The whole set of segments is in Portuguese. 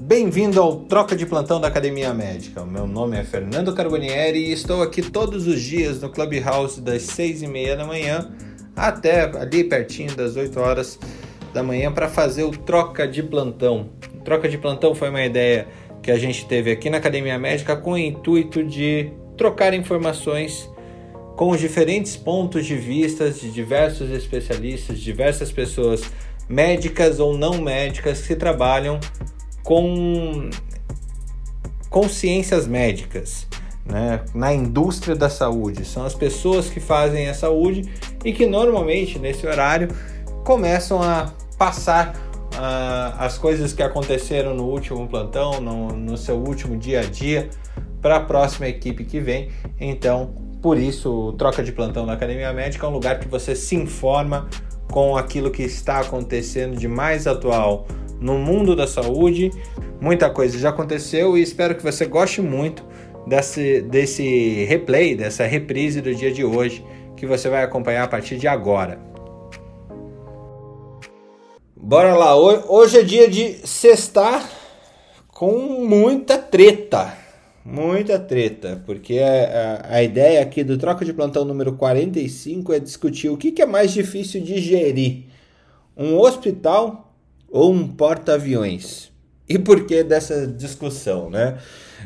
Bem-vindo ao Troca de Plantão da Academia Médica. Meu nome é Fernando Carbonieri e estou aqui todos os dias no Clubhouse das 6 e meia da manhã até ali pertinho das 8 horas da manhã para fazer o Troca de Plantão. O troca de Plantão foi uma ideia que a gente teve aqui na Academia Médica com o intuito de trocar informações com os diferentes pontos de vista de diversos especialistas, diversas pessoas médicas ou não médicas que trabalham com, com ciências médicas, né? na indústria da saúde. São as pessoas que fazem a saúde e que normalmente nesse horário começam a passar uh, as coisas que aconteceram no último plantão, no, no seu último dia a dia, para a próxima equipe que vem. Então, por isso, Troca de Plantão na Academia Médica é um lugar que você se informa com aquilo que está acontecendo de mais atual no mundo da saúde. Muita coisa já aconteceu e espero que você goste muito desse, desse replay, dessa reprise do dia de hoje, que você vai acompanhar a partir de agora. Bora lá, hoje é dia de sextar com muita treta. Muita treta, porque a, a, ideia aqui do troca de plantão número 45 é discutir o que, que é mais difícil de gerir: um hospital ou um porta-aviões? E por que dessa discussão, né?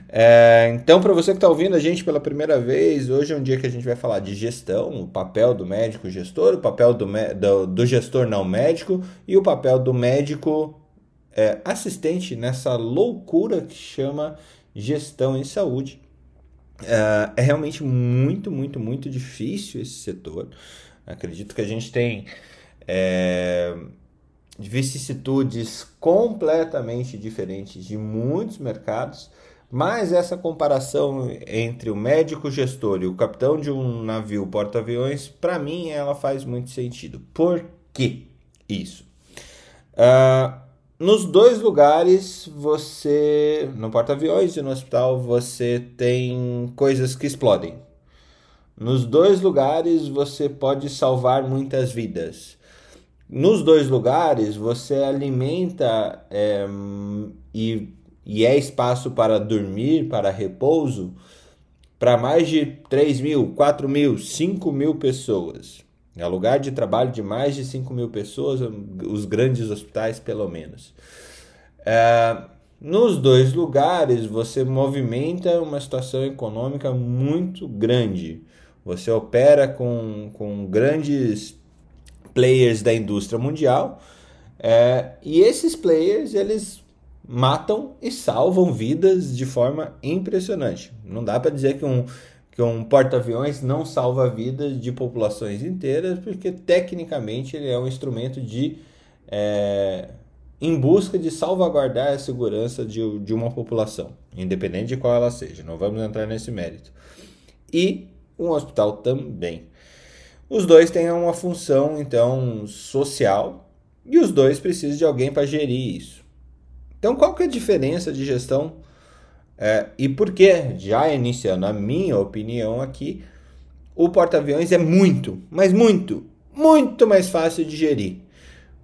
É, então, para você que está ouvindo a gente pela primeira vez, hoje é um dia que a gente vai falar de gestão, o papel do médico gestor, o papel do, do, do gestor não médico e o papel do médico é, assistente nessa loucura que chama gestão em saúde. É, é realmente muito, muito, muito difícil esse setor. Acredito que a gente tem. É, vicissitudes completamente diferentes de muitos mercados, mas essa comparação entre o médico gestor e o capitão de um navio porta-aviões, para mim, ela faz muito sentido. Por que isso? Uh, nos dois lugares, você, no porta-aviões e no hospital, você tem coisas que explodem. Nos dois lugares, você pode salvar muitas vidas. Nos dois lugares, você alimenta é, e, e é espaço para dormir, para repouso, para mais de 3 mil, 4 mil, 5 mil pessoas. É lugar de trabalho de mais de 5 mil pessoas, os grandes hospitais, pelo menos. É, nos dois lugares, você movimenta uma situação econômica muito grande. Você opera com, com grandes players da indústria mundial. É, e esses players, eles matam e salvam vidas de forma impressionante. Não dá para dizer que um, que um porta-aviões não salva vidas de populações inteiras, porque tecnicamente ele é um instrumento de é, em busca de salvaguardar a segurança de, de uma população, independente de qual ela seja. Não vamos entrar nesse mérito. E um hospital também. Os dois têm uma função, então, social e os dois precisam de alguém para gerir isso. Então, qual que é a diferença de gestão é, e por que, já iniciando a minha opinião aqui, o porta-aviões é muito, mas muito, muito mais fácil de gerir.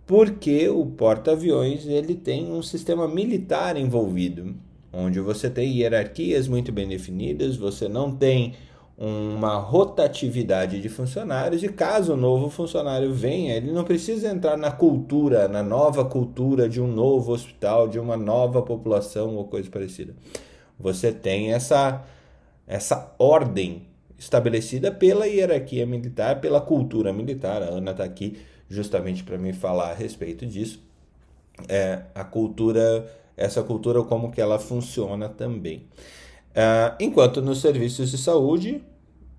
Porque o porta-aviões ele tem um sistema militar envolvido, onde você tem hierarquias muito bem definidas, você não tem uma rotatividade de funcionários e caso o novo funcionário venha, ele não precisa entrar na cultura, na nova cultura de um novo hospital, de uma nova população ou coisa parecida. Você tem essa essa ordem estabelecida pela hierarquia militar, pela cultura militar. A Ana está aqui justamente para me falar a respeito disso. É, a cultura, essa cultura como que ela funciona também. Uh, enquanto nos serviços de saúde,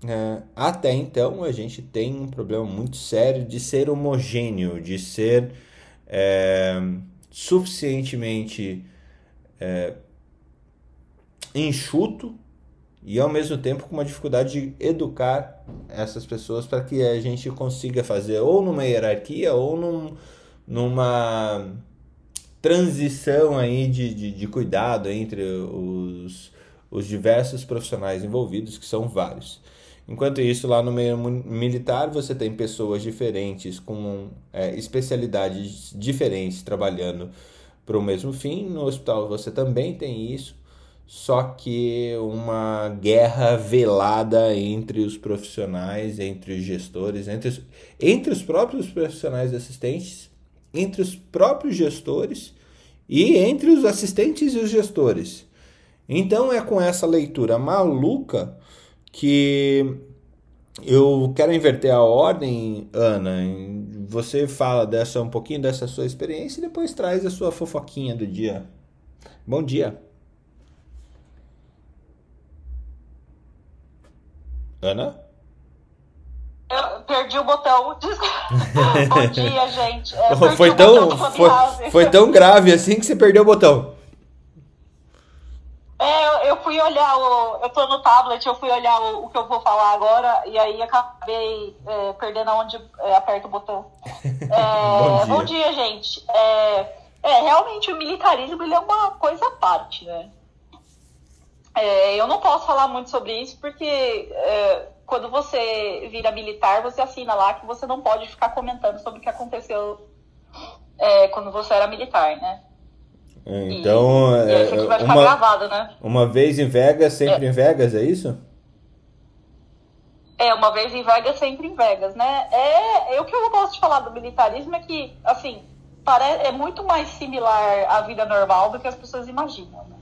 uh, até então a gente tem um problema muito sério de ser homogêneo, de ser uh, suficientemente é, enxuto e ao mesmo tempo com uma dificuldade de educar essas pessoas para que a gente consiga fazer ou numa hierarquia ou num, numa transição aí de, de, de cuidado entre os os diversos profissionais envolvidos, que são vários. Enquanto isso, lá no meio militar, você tem pessoas diferentes, com é, especialidades diferentes, trabalhando para o mesmo fim. No hospital você também tem isso, só que uma guerra velada entre os profissionais, entre os gestores, entre os, entre os próprios profissionais assistentes, entre os próprios gestores e entre os assistentes e os gestores. Então é com essa leitura maluca que eu quero inverter a ordem, Ana. Você fala dessa um pouquinho dessa sua experiência e depois traz a sua fofoquinha do dia. Bom dia. Ana? Eu perdi o botão. Bom dia, gente. É, foi, tão, foi, foi tão grave assim que você perdeu o botão. É, eu, fui olhar o. Eu tô no tablet, eu fui olhar o, o que eu vou falar agora, e aí acabei é, perdendo onde é, aperta o botão. É, bom, dia. bom, dia. gente. É, é, realmente o militarismo ele é uma coisa à parte, né? É, eu não posso falar muito sobre isso porque é, quando você vira militar, você assina lá que você não pode ficar comentando sobre o que aconteceu quando você era militar, né? Então, e, é, e vai uma, gravado, né? Uma vez em Vegas, sempre é. em Vegas, é isso? É, uma vez em Vegas, sempre em Vegas, né? É, é o que eu gosto de falar do militarismo é que, assim, parece, é muito mais similar à vida normal do que as pessoas imaginam, né?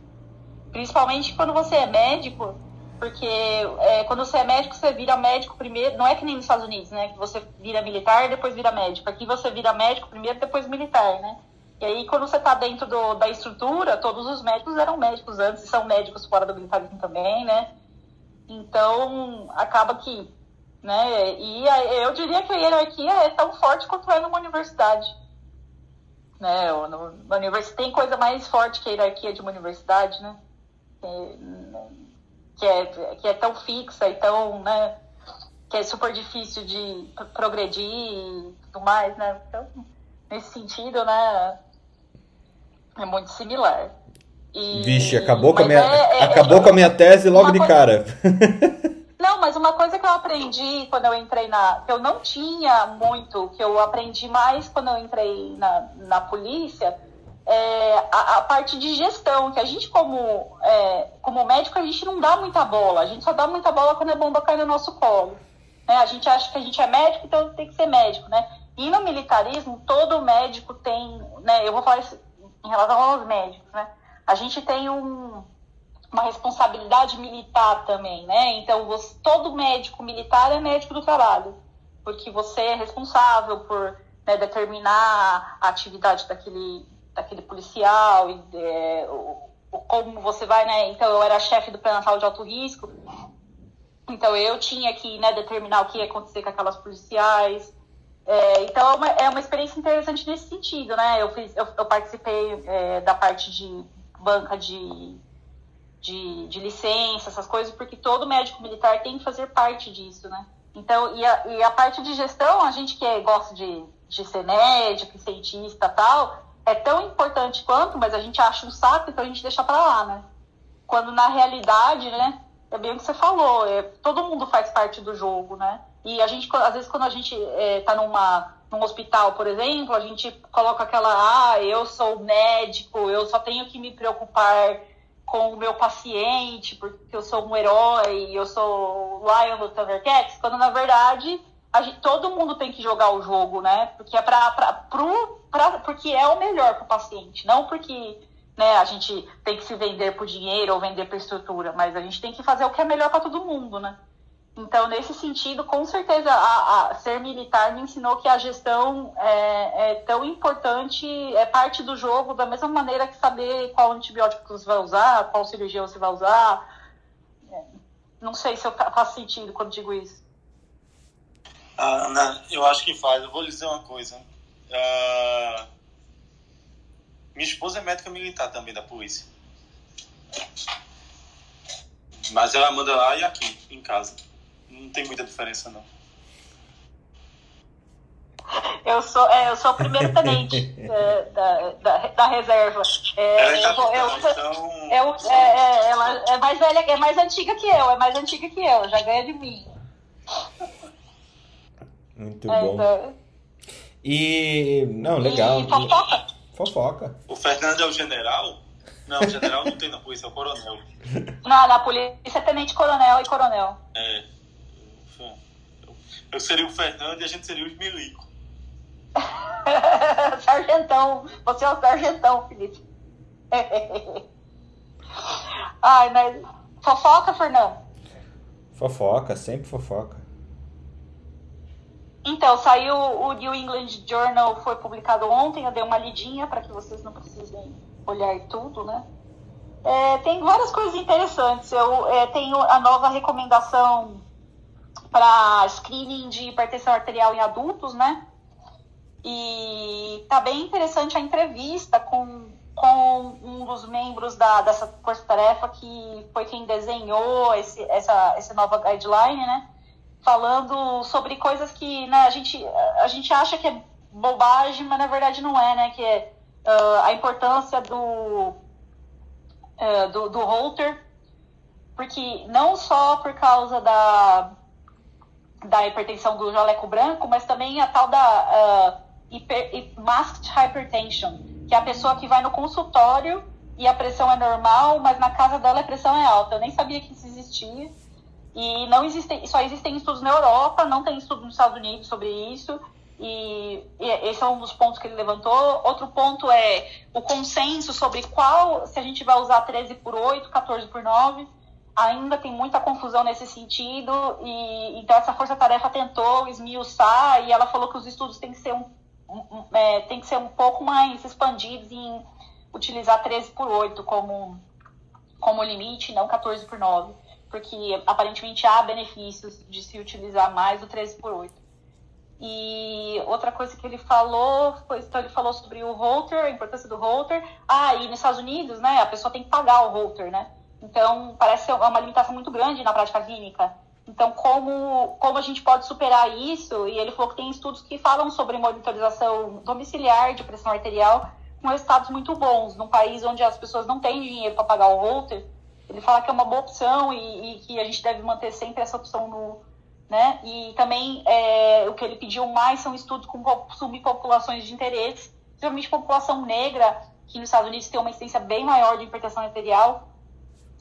Principalmente quando você é médico, porque é, quando você é médico, você vira médico primeiro, não é que nem nos Estados Unidos, né? Que você vira militar e depois vira médico. Aqui você vira médico primeiro, depois militar, né? E aí, quando você está dentro do, da estrutura, todos os médicos eram médicos antes, e são médicos fora do militarismo também, né? Então, acaba que, né? E a, eu diria que a hierarquia é tão forte quanto é numa universidade. Né? No, na tem coisa mais forte que a hierarquia de uma universidade, né? Que é, que é tão fixa e tão, né? Que é super difícil de progredir e tudo mais, né? Então, nesse sentido, né? É muito similar. E... Vixe, acabou, com a, minha, é, é, acabou é, com a minha tese logo de cara. Não, mas uma coisa que eu aprendi quando eu entrei na. que eu não tinha muito, que eu aprendi mais quando eu entrei na, na polícia, é a, a parte de gestão, que a gente, como, é, como médico, a gente não dá muita bola. A gente só dá muita bola quando a bomba cai no nosso colo. Né? A gente acha que a gente é médico, então tem que ser médico, né? E no militarismo, todo médico tem, né? Eu vou falar isso em relação aos médicos, né? A gente tem um, uma responsabilidade militar também, né? Então, você, todo médico militar é médico do trabalho, porque você é responsável por né, determinar a atividade daquele, daquele policial e é, o, o, como você vai, né? Então, eu era chefe do pré-natal de alto risco, então eu tinha que né, determinar o que ia acontecer com aquelas policiais, é, então é uma, é uma experiência interessante nesse sentido, né? Eu, fiz, eu, eu participei é, da parte de banca de, de, de, licença, essas coisas, porque todo médico militar tem que fazer parte disso, né? Então, e a, e a parte de gestão, a gente que gosta de, de ser médico, cientista tal, é tão importante quanto, mas a gente acha um saco, então a gente deixa para lá, né? Quando na realidade, né, é bem o que você falou, é, todo mundo faz parte do jogo, né? E a gente, às vezes, quando a gente está é, numa, num hospital, por exemplo, a gente coloca aquela, ah, eu sou médico, eu só tenho que me preocupar com o meu paciente, porque eu sou um herói, eu sou Lion do Thundercats, quando na verdade gente, todo mundo tem que jogar o jogo, né? Porque é, pra, pra, pro, pra, porque é o melhor para o paciente, não porque né, a gente tem que se vender por dinheiro ou vender por estrutura, mas a gente tem que fazer o que é melhor para todo mundo, né? Então, nesse sentido, com certeza, a, a, ser militar me ensinou que a gestão é, é, tão importante, é parte do jogo, da mesma maneira que saber qual antibiótico você vai usar, qual cirurgia você vai usar. É, não sei se eu, faz sentido quando digo isso. Ah, Ana, eu acho que faz. Eu vou lhe dizer uma coisa. Uh, minha esposa é médica militar também da polícia. Mas ela manda lá e aqui, em casa não tem muita diferença, não. Eu sou, é, eu sou o primeiro tenente é, da, da, da, reserva. É, ela é capitão, eu, então... eu, é, é, ela é mais velha, é mais antiga que eu, é mais antiga que eu, já ganha de mim. Muito é, bom. Então... E. Não, legal. E fofoca? Fofoca. O Fernando é o general? Não, o general não tem na polícia, é o coronel. Não, na polícia é tenente coronel e coronel. É. Eu seria o Fernando e a gente seria os milico. sargentão. Você é o sargentão, Felipe. Ai, mas. Fofoca, Fernando? Fofoca, sempre fofoca. Então, saiu o New England Journal, foi publicado ontem, eu dei uma lidinha para que vocês não precisem olhar tudo, né? É, tem várias coisas interessantes. Eu é, tenho a nova recomendação para screening de hipertensão arterial em adultos, né? E tá bem interessante a entrevista com, com um dos membros da, dessa força-tarefa que foi quem desenhou esse, essa, essa nova guideline, né? Falando sobre coisas que né, a, gente, a gente acha que é bobagem, mas na verdade não é, né? Que é uh, a importância do, uh, do, do holter, porque não só por causa da da hipertensão do jaleco branco, mas também a tal da uh, hiper, masked hypertension, que é a pessoa que vai no consultório e a pressão é normal, mas na casa dela a pressão é alta. Eu nem sabia que isso existia. E não existem, só existem estudos na Europa, não tem estudo nos Estados Unidos sobre isso. E, e esse é um dos pontos que ele levantou. Outro ponto é o consenso sobre qual, se a gente vai usar 13 por 8, 14 por 9 ainda tem muita confusão nesse sentido e então essa força-tarefa tentou esmiuçar e ela falou que os estudos têm que ser um, um é, tem que ser um pouco mais expandidos em utilizar 13 por 8 como como limite, não 14 por 9, porque aparentemente há benefícios de se utilizar mais o 13 por 8. E outra coisa que ele falou, foi, então ele falou sobre o holter, a importância do holter. Ah, e nos Estados Unidos, né, a pessoa tem que pagar o holter, né? Então, parece ser uma limitação muito grande na prática clínica. Então, como, como a gente pode superar isso? E ele falou que tem estudos que falam sobre monitorização domiciliar de pressão arterial com resultados muito bons. Num país onde as pessoas não têm dinheiro para pagar o Holter, ele fala que é uma boa opção e, e, que a gente deve manter sempre essa opção no. Né? E também é, o que ele pediu mais são estudos com subpopulações de interesse, principalmente população negra, que nos Estados Unidos tem uma incidência bem maior de hipertensão arterial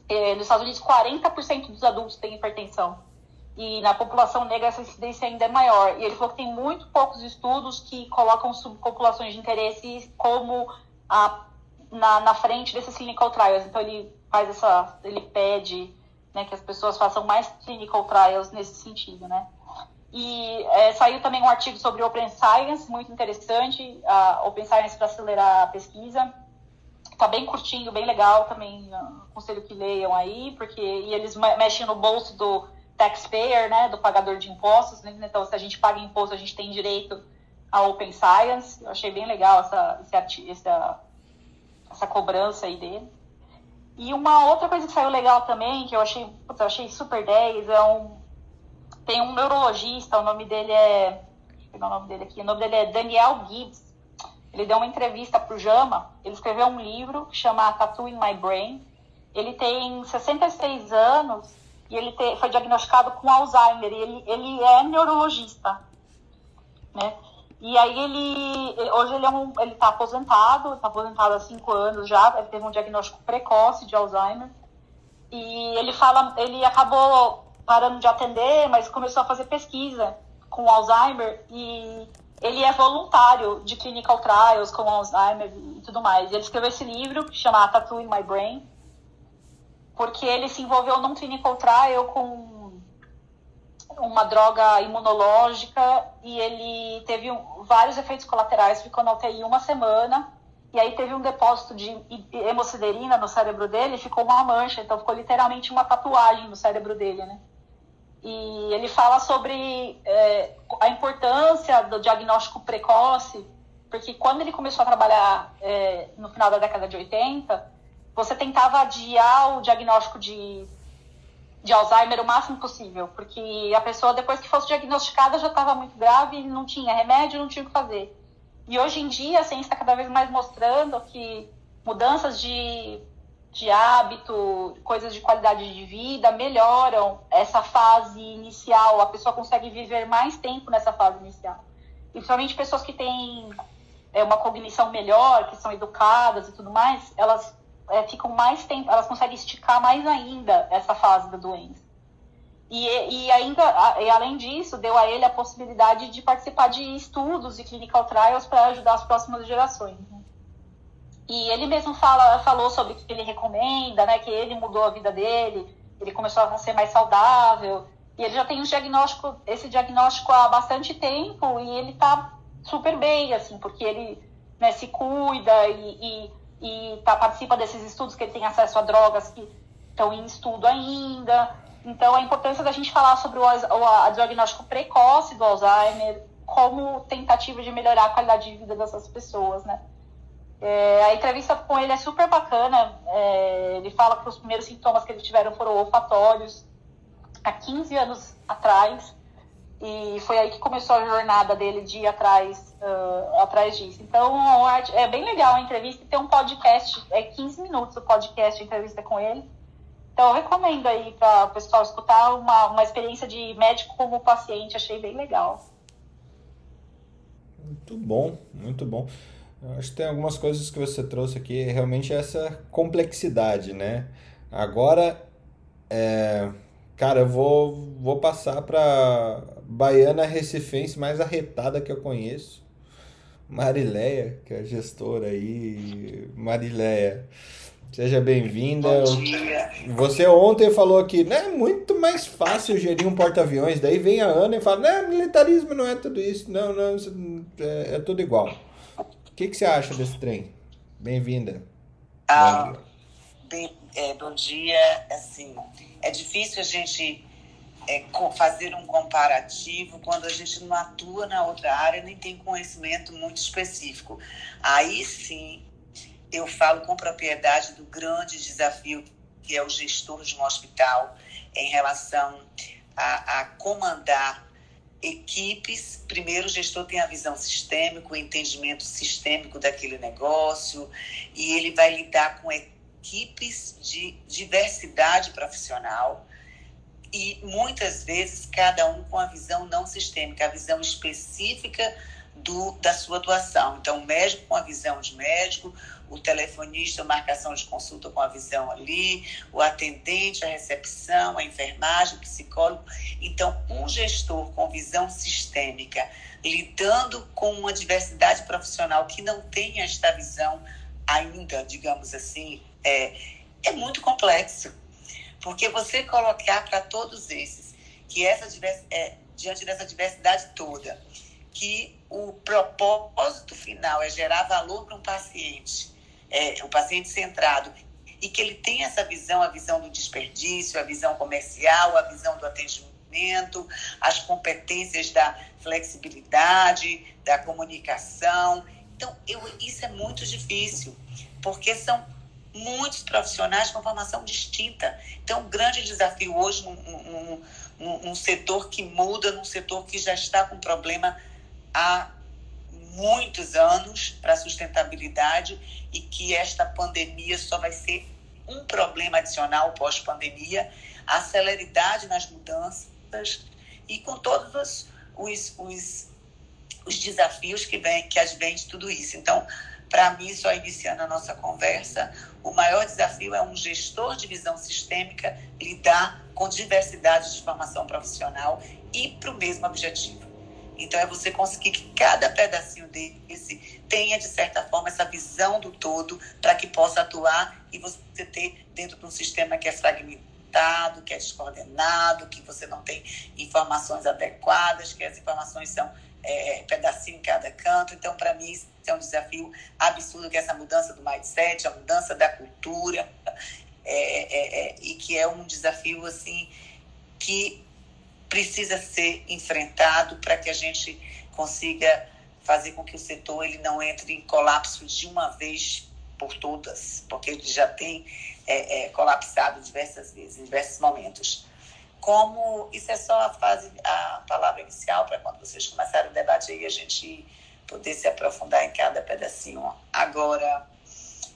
é, nos Estados Unidos, 40% dos adultos têm hipertensão. E na população negra essa incidência ainda é maior. E ele falou que tem muito poucos estudos que colocam subpopulações de interesse como a, na, na frente desses clinical trials. Então ele faz essa, ele pede né, que as pessoas façam mais clinical trials nesse sentido, né? E é, saiu também um artigo sobre Open Science, muito interessante, a Open Science para acelerar a pesquisa. Tá bem curtinho, bem legal também. Aconselho que leiam aí, porque e eles mexem no bolso do taxpayer, né, do pagador de impostos. Né? Então, se a gente paga imposto, a gente tem direito a Open Science. Eu achei bem legal essa, essa, essa cobrança aí dele. E uma outra coisa que saiu legal também, que eu achei, putz, eu achei super 10, é um. Tem um neurologista, o nome dele é. Pegar o nome dele aqui. O nome dele é Daniel Gibbs. Ele deu uma entrevista para o Jama, ele escreveu um livro que chama Tattoo in My Brain. Ele tem 66 anos e ele te, foi diagnosticado com Alzheimer. Ele, ele é neurologista, né? E aí ele, hoje ele é um, ele está aposentado, está aposentado há cinco anos já, ele teve um diagnóstico precoce de Alzheimer. E ele fala, ele acabou parando de atender, mas começou a fazer pesquisa com Alzheimer e ele é voluntário de clinical trials com Alzheimer e tudo mais. Ele escreveu esse livro que chama Tattoo in My Brain, porque ele se envolveu num clinical trial com uma droga imunológica e ele teve vários efeitos colaterais, ficou na UTI uma semana e aí teve um depósito de hemociderina no cérebro dele e ficou uma mancha, então ficou literalmente uma tatuagem no cérebro dele, né? E ele fala sobre é, a importância do diagnóstico precoce, porque quando ele começou a trabalhar é, no final da década de 80, você tentava adiar o diagnóstico de, de Alzheimer o máximo possível, porque a pessoa, depois que fosse diagnosticada, já estava muito grave, não tinha remédio, não tinha o que fazer. E hoje em dia, a ciência está cada vez mais mostrando que mudanças de de hábito, coisas de qualidade de vida, melhoram essa fase inicial. A pessoa consegue viver mais tempo nessa fase inicial. E principalmente pessoas que têm é, uma cognição melhor, que são educadas e tudo mais, elas é, ficam mais tempo, elas conseguem esticar mais ainda essa fase da doença. E, e ainda, e além disso, deu a ele a possibilidade de participar de estudos e clinical trials para ajudar as próximas gerações. E ele mesmo fala, falou sobre o que ele recomenda, né, que ele mudou a vida dele, ele começou a ser mais saudável, e ele já tem um diagnóstico, esse diagnóstico há bastante tempo, e ele está super bem, assim, porque ele né, se cuida e, e, e tá, participa desses estudos que ele tem acesso a drogas que estão em estudo ainda. Então, a importância da gente falar sobre o, o diagnóstico precoce do Alzheimer como tentativa de melhorar a qualidade de vida dessas pessoas, né? É, a entrevista com ele é super bacana. É, ele fala que os primeiros sintomas que ele tiveram foram olfatórios há 15 anos atrás. E foi aí que começou a jornada dele de ir atrás, uh, atrás disso. Então, é bem legal a entrevista. Tem um podcast, é 15 minutos o podcast, a entrevista com ele. Então, eu recomendo aí para o pessoal escutar uma, uma experiência de médico como paciente. Achei bem legal. Muito bom, muito bom. Eu acho que tem algumas coisas que você trouxe aqui, realmente essa complexidade, né? Agora, é, cara, eu vou, vou passar para baiana recifense mais arretada que eu conheço. Marileia, que é a gestora aí. Marileia, seja bem-vinda. Você ontem falou que né, é muito mais fácil gerir um porta-aviões. Daí vem a Ana e fala: não, militarismo não é tudo isso, não, não, é, é tudo igual que, que você acha desse trem? Bem-vinda. Ah, bem, é, bom dia. Assim, é difícil a gente é, fazer um comparativo quando a gente não atua na outra área nem tem conhecimento muito específico. Aí sim, eu falo com propriedade do grande desafio que é o gestor de um hospital em relação a, a comandar equipes. Primeiro, o gestor tem a visão sistêmica, o entendimento sistêmico daquele negócio, e ele vai lidar com equipes de diversidade profissional e muitas vezes cada um com a visão não sistêmica, a visão específica do, da sua atuação. Então, o médico com a visão de médico, o telefonista, a marcação de consulta com a visão ali, o atendente, a recepção, a enfermagem, o psicólogo. Então, um gestor com visão sistêmica, lidando com uma diversidade profissional que não tem esta visão ainda, digamos assim, é, é muito complexo. Porque você colocar para todos esses que essa é, diante dessa diversidade toda, que o propósito final é gerar valor para um paciente, é, o paciente centrado, e que ele tem essa visão, a visão do desperdício, a visão comercial, a visão do atendimento, as competências da flexibilidade, da comunicação. Então, eu, isso é muito difícil, porque são muitos profissionais com formação distinta. Então, o grande desafio hoje num, num, num, num setor que muda, num setor que já está com problema há muitos anos para a sustentabilidade e que esta pandemia só vai ser um problema adicional pós-pandemia, a celeridade nas mudanças e com todos os, os, os, os desafios que, vem, que advém de tudo isso. Então, para mim, só iniciando a nossa conversa, o maior desafio é um gestor de visão sistêmica lidar com diversidade de formação profissional e para o mesmo objetivo. Então, é você conseguir que cada pedacinho desse tenha, de certa forma, essa visão do todo para que possa atuar e você ter dentro de um sistema que é fragmentado, que é descoordenado, que você não tem informações adequadas, que as informações são é, pedacinho em cada canto. Então, para mim, isso é um desafio absurdo, que é essa mudança do mindset, a mudança da cultura, é, é, é e que é um desafio, assim, que precisa ser enfrentado para que a gente consiga fazer com que o setor ele não entre em colapso de uma vez por todas, porque ele já tem é, é, colapsado diversas vezes, em diversos momentos. Como isso é só a fase, a palavra inicial para quando vocês começarem o debate aí a gente poder se aprofundar em cada pedacinho. Agora,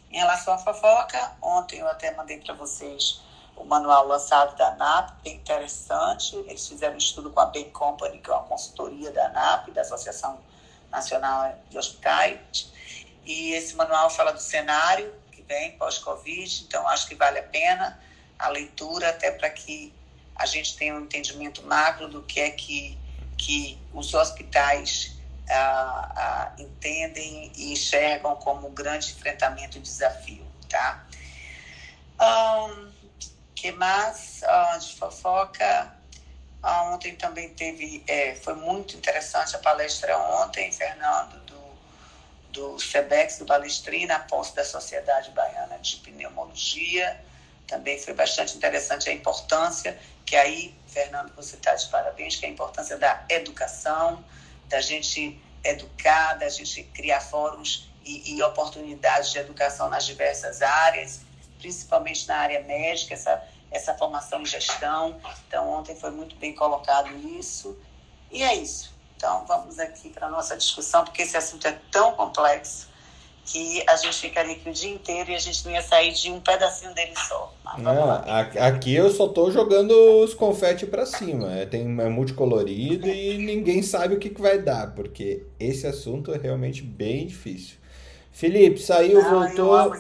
em relação à fofoca, ontem eu até mandei para vocês o manual lançado da ANAP, bem interessante. Eles fizeram um estudo com a Bain Company, que é uma consultoria da ANAP, da Associação Nacional de Hospitais. E esse manual fala do cenário que vem pós-Covid, então acho que vale a pena a leitura, até para que a gente tenha um entendimento macro do que é que, que os hospitais ah, ah, entendem e enxergam como um grande enfrentamento e desafio, tá? Um, que mais? Uh, de fofoca. Uh, ontem também teve, é, foi muito interessante a palestra ontem, Fernando, do, do SEBEX, do Balestrina, a posse da Sociedade Baiana de Pneumologia. Também foi bastante interessante a importância, que aí, Fernando, você está de parabéns, que é a importância da educação, da gente educar, da gente criar fóruns e, e oportunidades de educação nas diversas áreas, principalmente na área médica, essa, essa formação em gestão. Então, ontem foi muito bem colocado isso. E é isso. Então, vamos aqui para a nossa discussão, porque esse assunto é tão complexo que a gente ficaria aqui o dia inteiro e a gente não ia sair de um pedacinho dele só. Não, aqui eu só tô jogando os confetes para cima. É, tem, é multicolorido e ninguém sabe o que, que vai dar, porque esse assunto é realmente bem difícil. Felipe, saiu, não, voltou.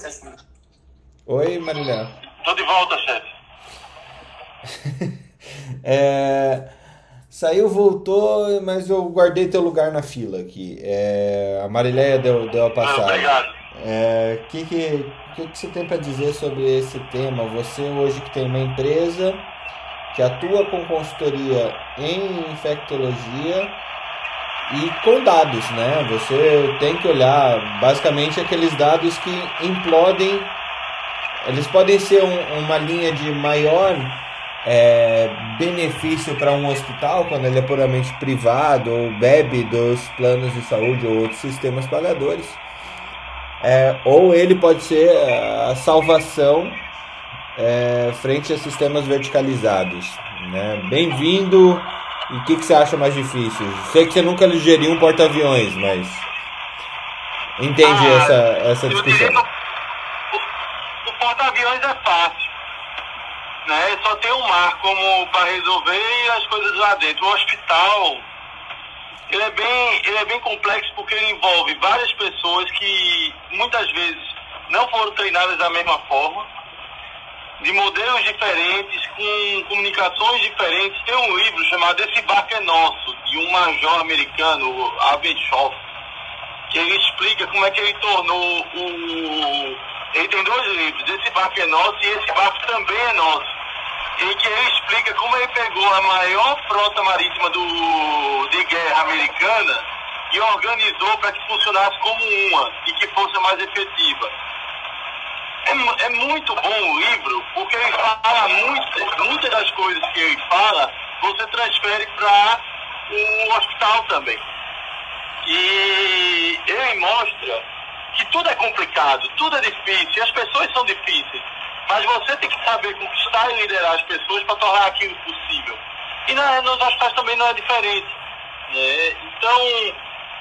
Oi, Marilé. Tô de volta, chefe. é, saiu, voltou, mas eu guardei teu lugar na fila aqui. É, a Marileia deu, deu a passada. Obrigado. O é, que, que, que, que você tem para dizer sobre esse tema? Você hoje que tem uma empresa que atua com consultoria em infectologia e com dados, né? Você tem que olhar basicamente aqueles dados que implodem eles podem ser um, uma linha de maior é, benefício para um hospital quando ele é puramente privado ou bebe dos planos de saúde ou outros sistemas pagadores. É, ou ele pode ser a salvação é, frente a sistemas verticalizados. Né? Bem-vindo. E o que, que você acha mais difícil? Sei que você nunca geriu um porta-aviões, mas entende ah, essa, essa discussão porta-aviões é fácil. Né? Só tem um mar como para resolver e as coisas lá dentro. O hospital ele é bem, ele é bem complexo porque ele envolve várias pessoas que muitas vezes não foram treinadas da mesma forma, de modelos diferentes, com comunicações diferentes. Tem um livro chamado Esse Barco é Nosso, de um major americano, Abenshoff, que ele explica como é que ele tornou o ele tem dois livros, esse barco é nosso e esse barco também é nosso. Em que ele explica como ele pegou a maior frota marítima do, de guerra americana e organizou para que funcionasse como uma e que fosse mais efetiva. É, é muito bom o livro, porque ele fala muitas, muitas das coisas que ele fala, você transfere para o hospital também. E ele mostra que tudo é complicado, tudo é difícil, as pessoas são difíceis. Mas você tem que saber conquistar e liderar as pessoas para tornar aquilo possível. E na, nos hospitais também não é diferente. Né? Então,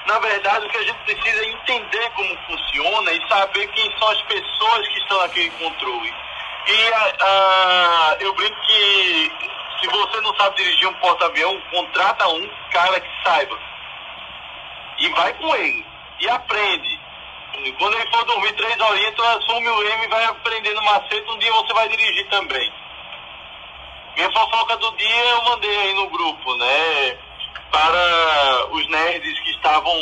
na verdade, o que a gente precisa é entender como funciona e saber quem são as pessoas que estão naquele controle. E uh, eu brinco que se você não sabe dirigir um porta-avião, contrata um cara que saiba. E vai com ele. E aprende. Quando ele for dormir três horinhas, tu assume o M e vai aprendendo macete, um dia você vai dirigir também. Minha fofoca do dia eu mandei aí no grupo, né? Para os nerds que estavam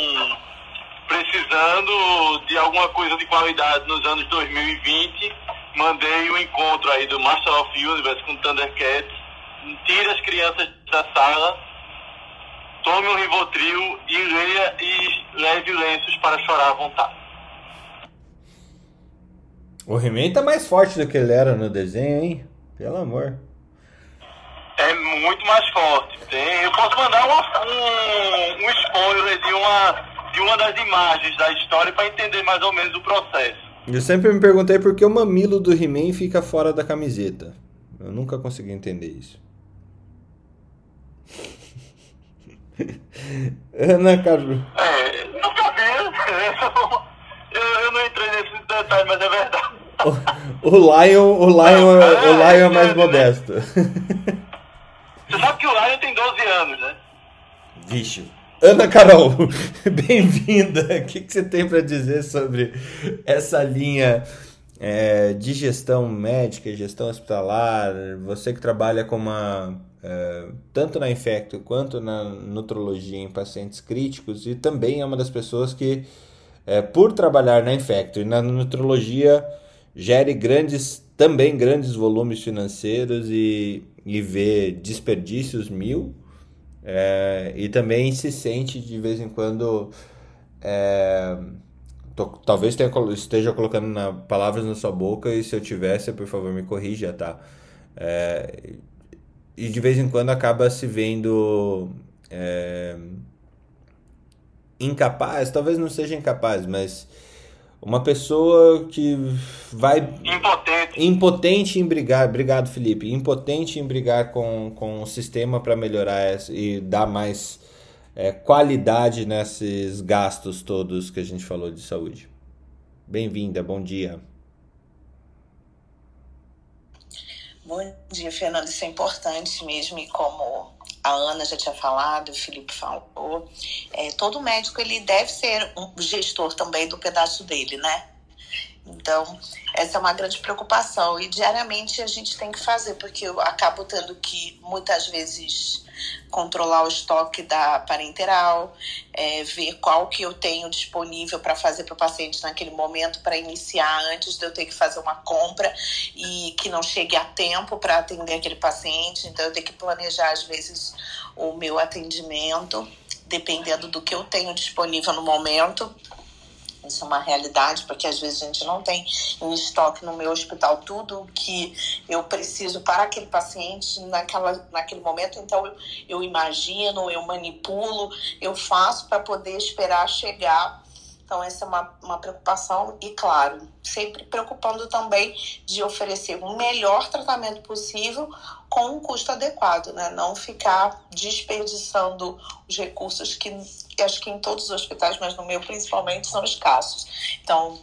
precisando de alguma coisa de qualidade nos anos 2020, mandei o um encontro aí do Master of Universe com Thundercats. Tire as crianças da sala, tome um Rivotril e leia e leve lenços para chorar à vontade. O He-Man tá mais forte do que ele era no desenho, hein? Pelo amor. É muito mais forte. Tem, eu posso mandar uma, um, um spoiler de uma, de uma das imagens da história para entender mais ou menos o processo. Eu sempre me perguntei por que o mamilo do He-Man fica fora da camiseta. Eu nunca consegui entender isso. Ana Carlos. É, não sabia. Eu, eu não entrei nesse detalhe, mas é verdade. O, o Lion, o Lion, não, é, o Lion é, é mais né? modesto. Você sabe que o Lion tem 12 anos, né? Vixe. Ana Carol, bem-vinda. O que, que, você tem para dizer sobre essa linha é, de gestão médica, gestão hospitalar? Você que trabalha com uma é, tanto na infecto quanto na nutrologia em pacientes críticos e também é uma das pessoas que, é, por trabalhar na infecto e na nutrologia, gere grandes também grandes volumes financeiros e, e vê desperdícios mil é, e também se sente de vez em quando. É, tô, talvez tenha, esteja colocando na, palavras na sua boca e se eu tivesse, por favor, me corrija, tá? É, e de vez em quando acaba se vendo é, incapaz, talvez não seja incapaz, mas uma pessoa que vai. Impotente. Impotente em brigar. Obrigado, Felipe. Impotente em brigar com, com o sistema para melhorar e dar mais é, qualidade nesses gastos todos que a gente falou de saúde. Bem-vinda, bom dia. Bom dia, Fernando. Isso é importante mesmo, e como a Ana já tinha falado, o Felipe falou, é, todo médico ele deve ser um gestor também do pedaço dele, né? Então, essa é uma grande preocupação e diariamente a gente tem que fazer, porque eu acabo tendo que muitas vezes controlar o estoque da parenteral, é, ver qual que eu tenho disponível para fazer para o paciente naquele momento para iniciar antes de eu ter que fazer uma compra e que não chegue a tempo para atender aquele paciente. Então eu tenho que planejar às vezes o meu atendimento dependendo do que eu tenho disponível no momento isso é uma realidade, porque às vezes a gente não tem em estoque no meu hospital tudo que eu preciso para aquele paciente naquela, naquele momento. Então, eu, eu imagino, eu manipulo, eu faço para poder esperar chegar então, essa é uma, uma preocupação, e claro, sempre preocupando também de oferecer o melhor tratamento possível com um custo adequado, né? Não ficar desperdiçando os recursos que acho que em todos os hospitais, mas no meu principalmente, são escassos. Então,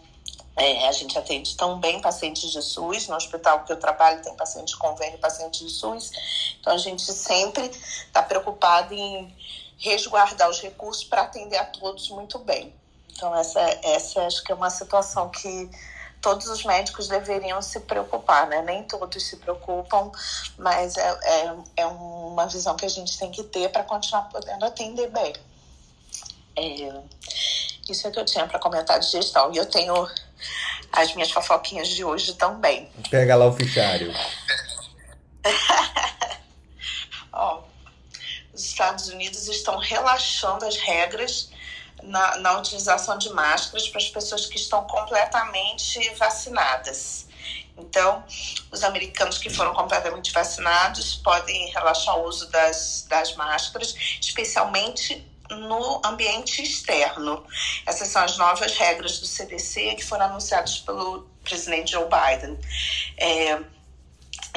é, a gente atende também pacientes de SUS. No hospital que eu trabalho tem paciente de convênio, paciente de SUS. Então a gente sempre está preocupado em resguardar os recursos para atender a todos muito bem. Então, essa, essa acho que é uma situação que todos os médicos deveriam se preocupar, né? Nem todos se preocupam, mas é, é, é uma visão que a gente tem que ter para continuar podendo atender bem. É, isso é que eu tinha para comentar de gestão. E eu tenho as minhas fofoquinhas de hoje também. Pega lá o fichário. Ó, os Estados Unidos estão relaxando as regras na, na utilização de máscaras para as pessoas que estão completamente vacinadas. Então, os americanos que foram completamente vacinados podem relaxar o uso das, das máscaras, especialmente no ambiente externo. Essas são as novas regras do CDC que foram anunciadas pelo presidente Joe Biden. É,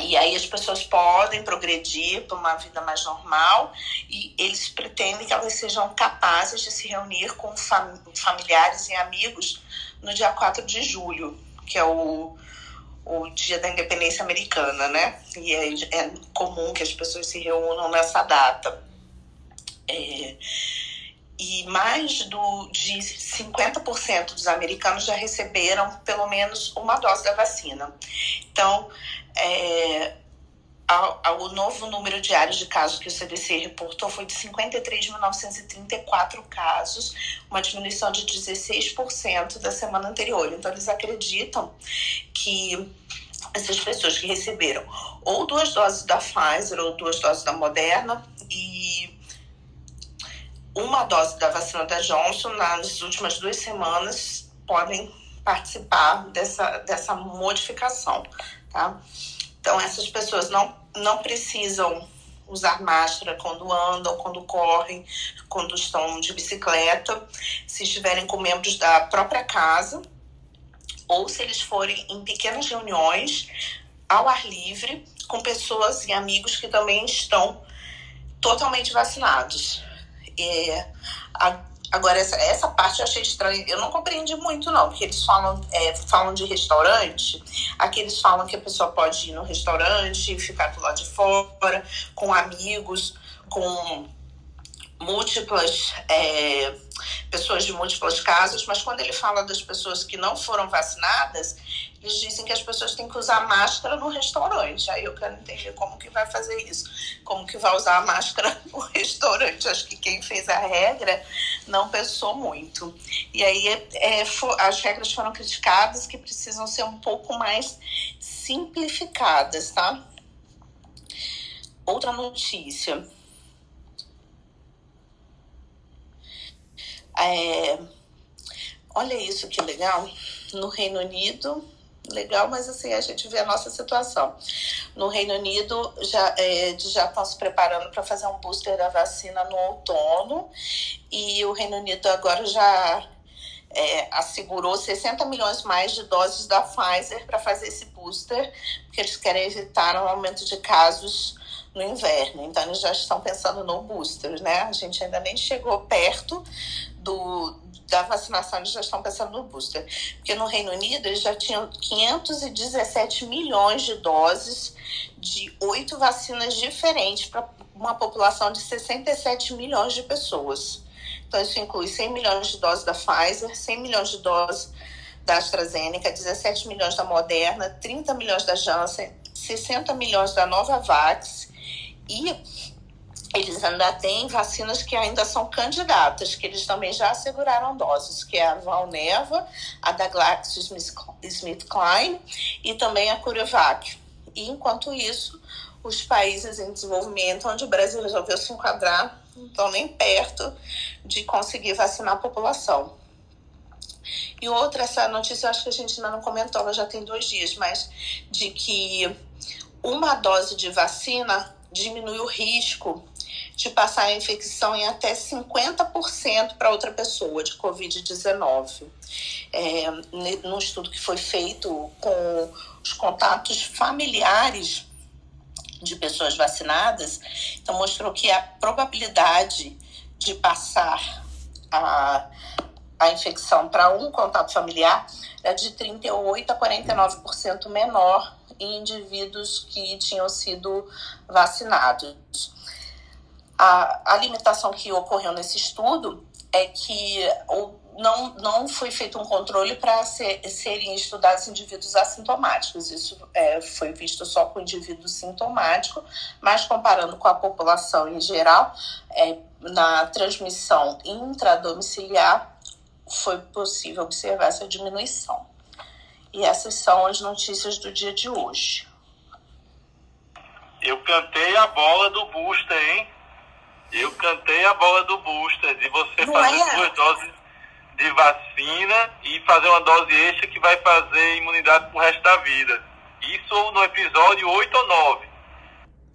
e aí as pessoas podem progredir para uma vida mais normal e eles pretendem que elas sejam capazes de se reunir com fam familiares e amigos no dia 4 de julho, que é o, o dia da independência americana, né? E é, é comum que as pessoas se reúnam nessa data. É, e mais do, de 50% dos americanos já receberam pelo menos uma dose da vacina. Então, é, o novo número diário de casos que o CDC reportou foi de 53.934 casos, uma diminuição de 16% da semana anterior. Então, eles acreditam que essas pessoas que receberam ou duas doses da Pfizer ou duas doses da Moderna e uma dose da vacina da Johnson nas últimas duas semanas podem participar dessa, dessa modificação, tá? Então, essas pessoas não, não precisam usar máscara quando andam, quando correm, quando estão de bicicleta, se estiverem com membros da própria casa, ou se eles forem em pequenas reuniões ao ar livre com pessoas e amigos que também estão totalmente vacinados. É, a, agora, essa, essa parte eu achei estranha. Eu não compreendi muito, não, porque eles falam, é, falam de restaurante. Aqui eles falam que a pessoa pode ir no restaurante, ficar do lado de fora, com amigos, com múltiplas é, pessoas de múltiplos casos, mas quando ele fala das pessoas que não foram vacinadas, eles dizem que as pessoas têm que usar máscara no restaurante. Aí eu quero entender como que vai fazer isso, como que vai usar a máscara no restaurante. Acho que quem fez a regra não pensou muito. E aí é, for, as regras foram criticadas que precisam ser um pouco mais simplificadas, tá? Outra notícia. É, olha isso que legal. No Reino Unido, legal, mas assim, a gente vê a nossa situação. No Reino Unido, já, é, já estão se preparando para fazer um booster da vacina no outono, e o Reino Unido agora já é, assegurou 60 milhões mais de doses da Pfizer para fazer esse booster, porque eles querem evitar um aumento de casos no inverno. Então, eles já estão pensando no booster, né? A gente ainda nem chegou perto do, da vacinação, eles já estão pensando no booster. Porque no Reino Unido, eles já tinham 517 milhões de doses de oito vacinas diferentes para uma população de 67 milhões de pessoas. Então, isso inclui 100 milhões de doses da Pfizer, 100 milhões de doses da AstraZeneca, 17 milhões da Moderna, 30 milhões da Janssen, 60 milhões da Novavax e eles ainda têm vacinas que ainda são candidatas, que eles também já asseguraram doses, que é a Valneva, a da GlaxoSmithKline e também a CureVac. E enquanto isso, os países em desenvolvimento, onde o Brasil resolveu se enquadrar, não estão nem perto de conseguir vacinar a população. E outra, essa notícia eu acho que a gente ainda não comentou, ela já tem dois dias, mas de que uma dose de vacina diminui o risco de passar a infecção em até 50% para outra pessoa de Covid-19. É, num estudo que foi feito com os contatos familiares de pessoas vacinadas, então mostrou que a probabilidade de passar a, a infecção para um contato familiar é de 38 a 49% menor em indivíduos que tinham sido vacinados. A, a limitação que ocorreu nesse estudo é que não, não foi feito um controle para ser, serem estudados indivíduos assintomáticos. Isso é, foi visto só com indivíduo sintomático, mas comparando com a população em geral, é, na transmissão intradomiciliar, foi possível observar essa diminuição. E essas são as notícias do dia de hoje. Eu cantei a bola do booster, hein? Eu cantei a bola do booster, de você Não fazer é? duas doses de vacina e fazer uma dose extra que vai fazer imunidade pro resto da vida. Isso no episódio 8 ou 9.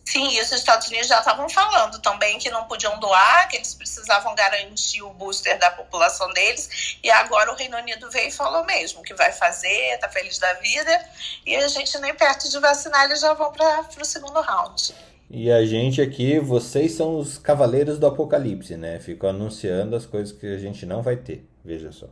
Sim, e os Estados Unidos já estavam falando também que não podiam doar, que eles precisavam garantir o booster da população deles. E agora o Reino Unido veio e falou mesmo que vai fazer, tá feliz da vida. E a gente nem perto de vacinar, eles já vão para o segundo round. E a gente aqui, vocês são os cavaleiros do apocalipse, né? Ficam anunciando as coisas que a gente não vai ter. Veja só.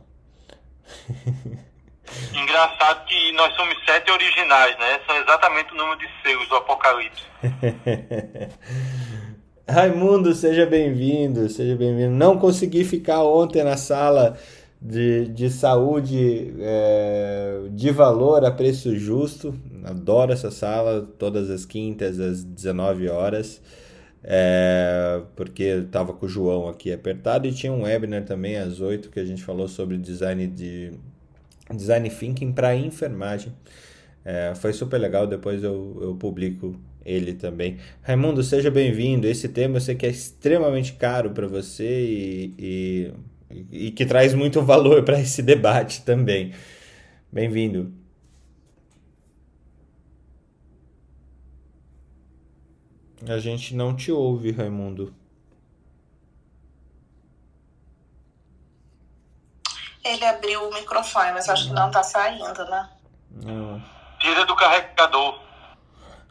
Engraçado que nós somos sete originais, né? São exatamente o número de seus do Apocalipse. Raimundo, seja bem-vindo, seja bem-vindo. Não consegui ficar ontem na sala de, de saúde é, de valor a preço justo. Adoro essa sala, todas as quintas às 19 horas. É, porque estava com o João aqui apertado e tinha um webinar também às 8 que a gente falou sobre design de design thinking para enfermagem. É, foi super legal, depois eu, eu publico ele também. Raimundo, seja bem-vindo. Esse tema eu sei que é extremamente caro para você e, e, e, que traz muito valor para esse debate também. Bem-vindo. A gente não te ouve, Raimundo. Ele abriu o microfone, mas acho que não tá saindo, né? Tira do carregador.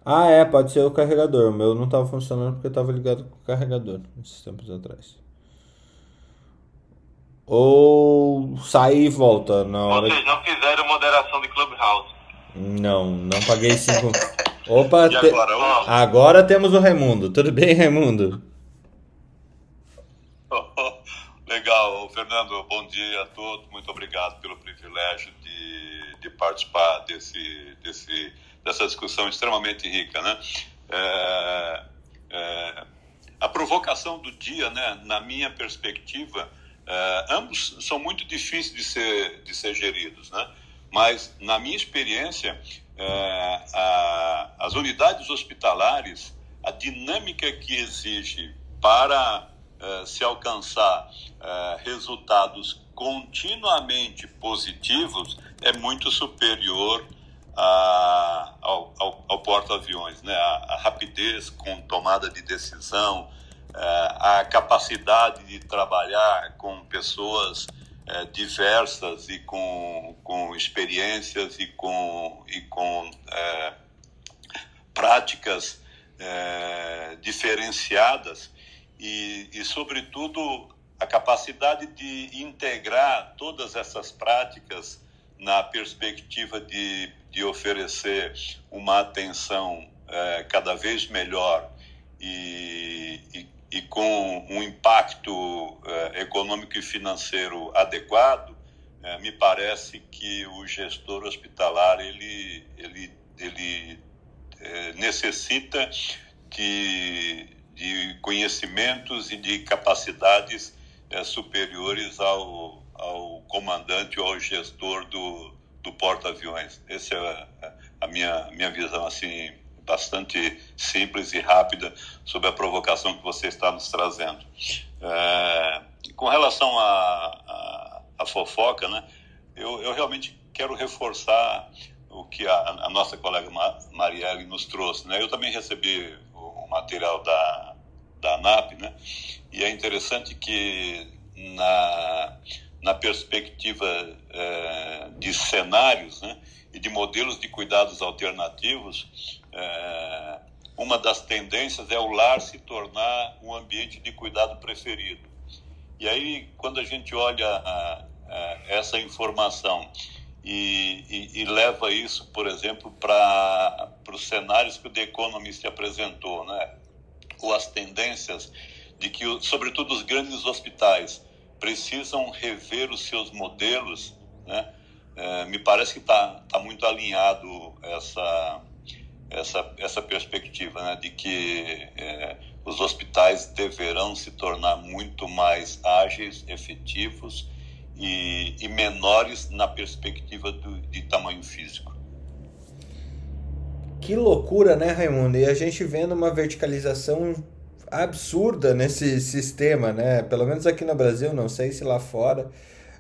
Ah, é, pode ser o carregador. O meu não tava funcionando porque eu tava ligado com o carregador esses tempos atrás. Ou sai e volta na hora. Vocês não fizeram moderação de Clubhouse. Não, não paguei cinco. Opa, te... agora, agora temos o Raimundo. Tudo bem, Raimundo? dia a todos. Muito obrigado pelo privilégio de, de participar desse, desse, dessa discussão extremamente rica. Né? É, é, a provocação do dia, né, na minha perspectiva, é, ambos são muito difíceis de ser, de ser geridos. Né? Mas, na minha experiência, é, a, as unidades hospitalares, a dinâmica que exige para é, se alcançar é, resultados continuamente positivos é muito superior a, ao, ao, ao porta-aviões. Né? A, a, rapidez com tomada de decisão, é, a capacidade de trabalhar com pessoas é, diversas e com, com experiências e com, e com é, práticas é, diferenciadas e, e, sobretudo, a capacidade de integrar todas essas práticas na perspectiva de, de oferecer uma atenção é, cada vez melhor e, e, e com um impacto eh, econômico e financeiro adequado, eh, me parece que o gestor hospitalar ele, ele, ele necessita de, de conhecimentos e de capacidades superiores ao, ao comandante ou ao gestor do, do porta-aviões. Essa é a, minha, minha visão assim bastante simples e rápida sobre a provocação que você está nos trazendo. É, com relação à fofoca, né, eu, eu, realmente quero reforçar o que a, a nossa colega Marielle nos trouxe. Né? Eu também recebi o, material da, da ANAP, né? e é interessante que na, na perspectiva é, de cenários né, e de modelos de cuidados alternativos, é, uma das tendências é o lar se tornar um ambiente de cuidado preferido. E aí, quando a gente olha a, a, essa informação e, e, e, leva isso, por exemplo, para os cenários que o The Economist apresentou, né? ou as tendências de que, sobretudo, os grandes hospitais precisam rever os seus modelos, né? É, me parece que está tá muito alinhado essa essa, essa perspectiva né, de que é, os hospitais deverão se tornar muito mais ágeis, efetivos e, e menores na perspectiva do, de tamanho físico. Que loucura, né, Raimundo? E a gente vendo uma verticalização absurda nesse sistema, né? Pelo menos aqui no Brasil, não sei se lá fora.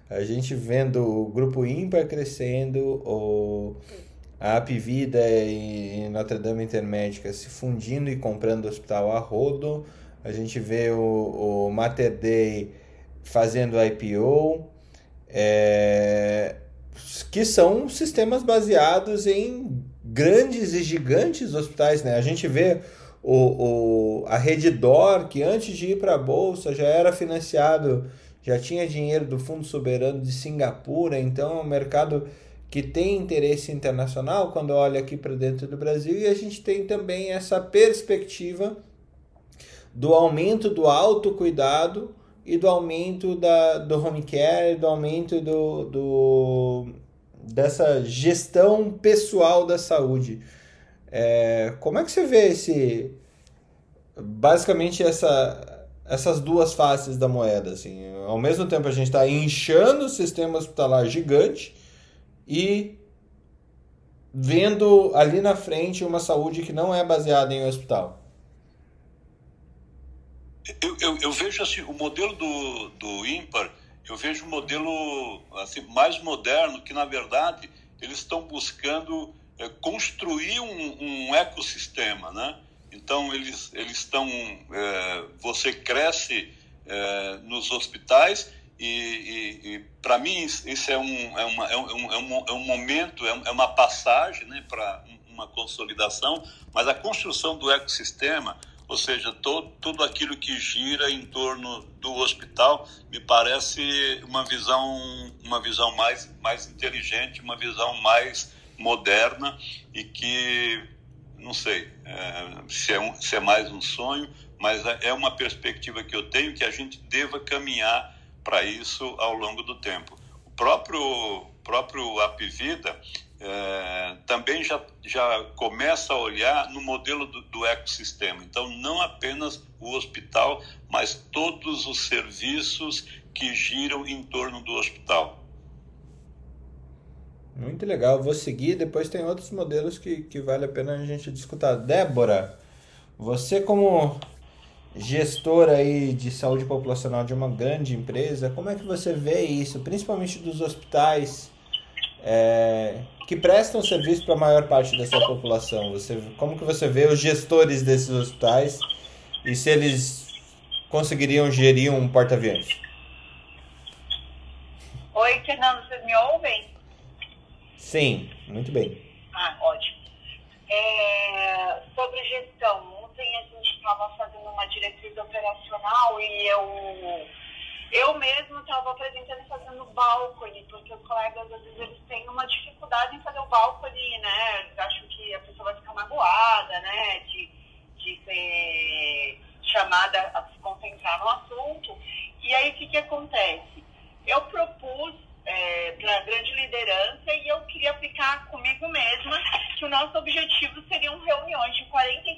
A gente vendo o grupo ímpar crescendo, o a Apvida e Notre Dame Intermédica se fundindo e comprando o hospital a rodo. A gente vê o, o Mater Dei fazendo IPO, é, que são sistemas baseados em grandes e gigantes hospitais. Né? A gente vê o, o, a Redditor, que antes de ir para a Bolsa já era financiado, já tinha dinheiro do Fundo Soberano de Singapura, então o mercado que tem interesse internacional quando olha aqui para dentro do Brasil e a gente tem também essa perspectiva do aumento do autocuidado e do aumento da, do home care, do aumento do, do, dessa gestão pessoal da saúde. É, como é que você vê esse basicamente essa, essas duas faces da moeda? Assim? Ao mesmo tempo a gente está inchando o sistema hospitalar gigante e vendo ali na frente uma saúde que não é baseada em hospital? Eu, eu, eu, vejo assim, o modelo do, do ímpar, eu vejo um modelo assim, mais moderno, que na verdade eles estão buscando é, construir um, um, ecossistema, né? Então eles, eles estão, é, você cresce é, nos hospitais e, e, e para mim isso é um, é, uma, é, um, é, um, é um momento, é, é uma passagem né, para uma consolidação, mas a construção do ecossistema, ou seja, todo, tudo aquilo que gira em torno do hospital, me parece uma visão, uma visão mais, mais inteligente, uma visão mais moderna e que, não sei é, se, é um, se é mais um sonho, mas é uma perspectiva que eu tenho que a gente deva caminhar para isso ao longo do tempo. O próprio, próprio Apivida é, também já, já começa a olhar no modelo do, do ecossistema. Então, não apenas o hospital, mas todos os serviços que giram em torno do hospital. Muito legal, vou seguir. Depois tem outros modelos que, que vale a pena a gente discutir. Débora, você como gestora aí de saúde populacional de uma grande empresa, como é que você vê isso, principalmente dos hospitais é, que prestam serviço para a maior parte da sua população? Você, como que você vê os gestores desses hospitais e se eles conseguiriam gerir um porta-aviões? Oi, Fernando, vocês me ouvem? Sim, muito bem. Ah, ótimo. É, sobre gestão, ontem a gente estava fazendo uma diretriz operacional e eu, eu mesmo estava apresentando fazendo balcone, porque os colegas às vezes eles têm uma dificuldade em fazer o balcone, né? Eles acham que a pessoa vai ficar magoada, né? De, de ser chamada a se concentrar no assunto. E aí o que, que acontece? Eu propus é, para grande liderança e eu queria aplicar comigo mesma que o nosso objetivo seriam reuniões de 45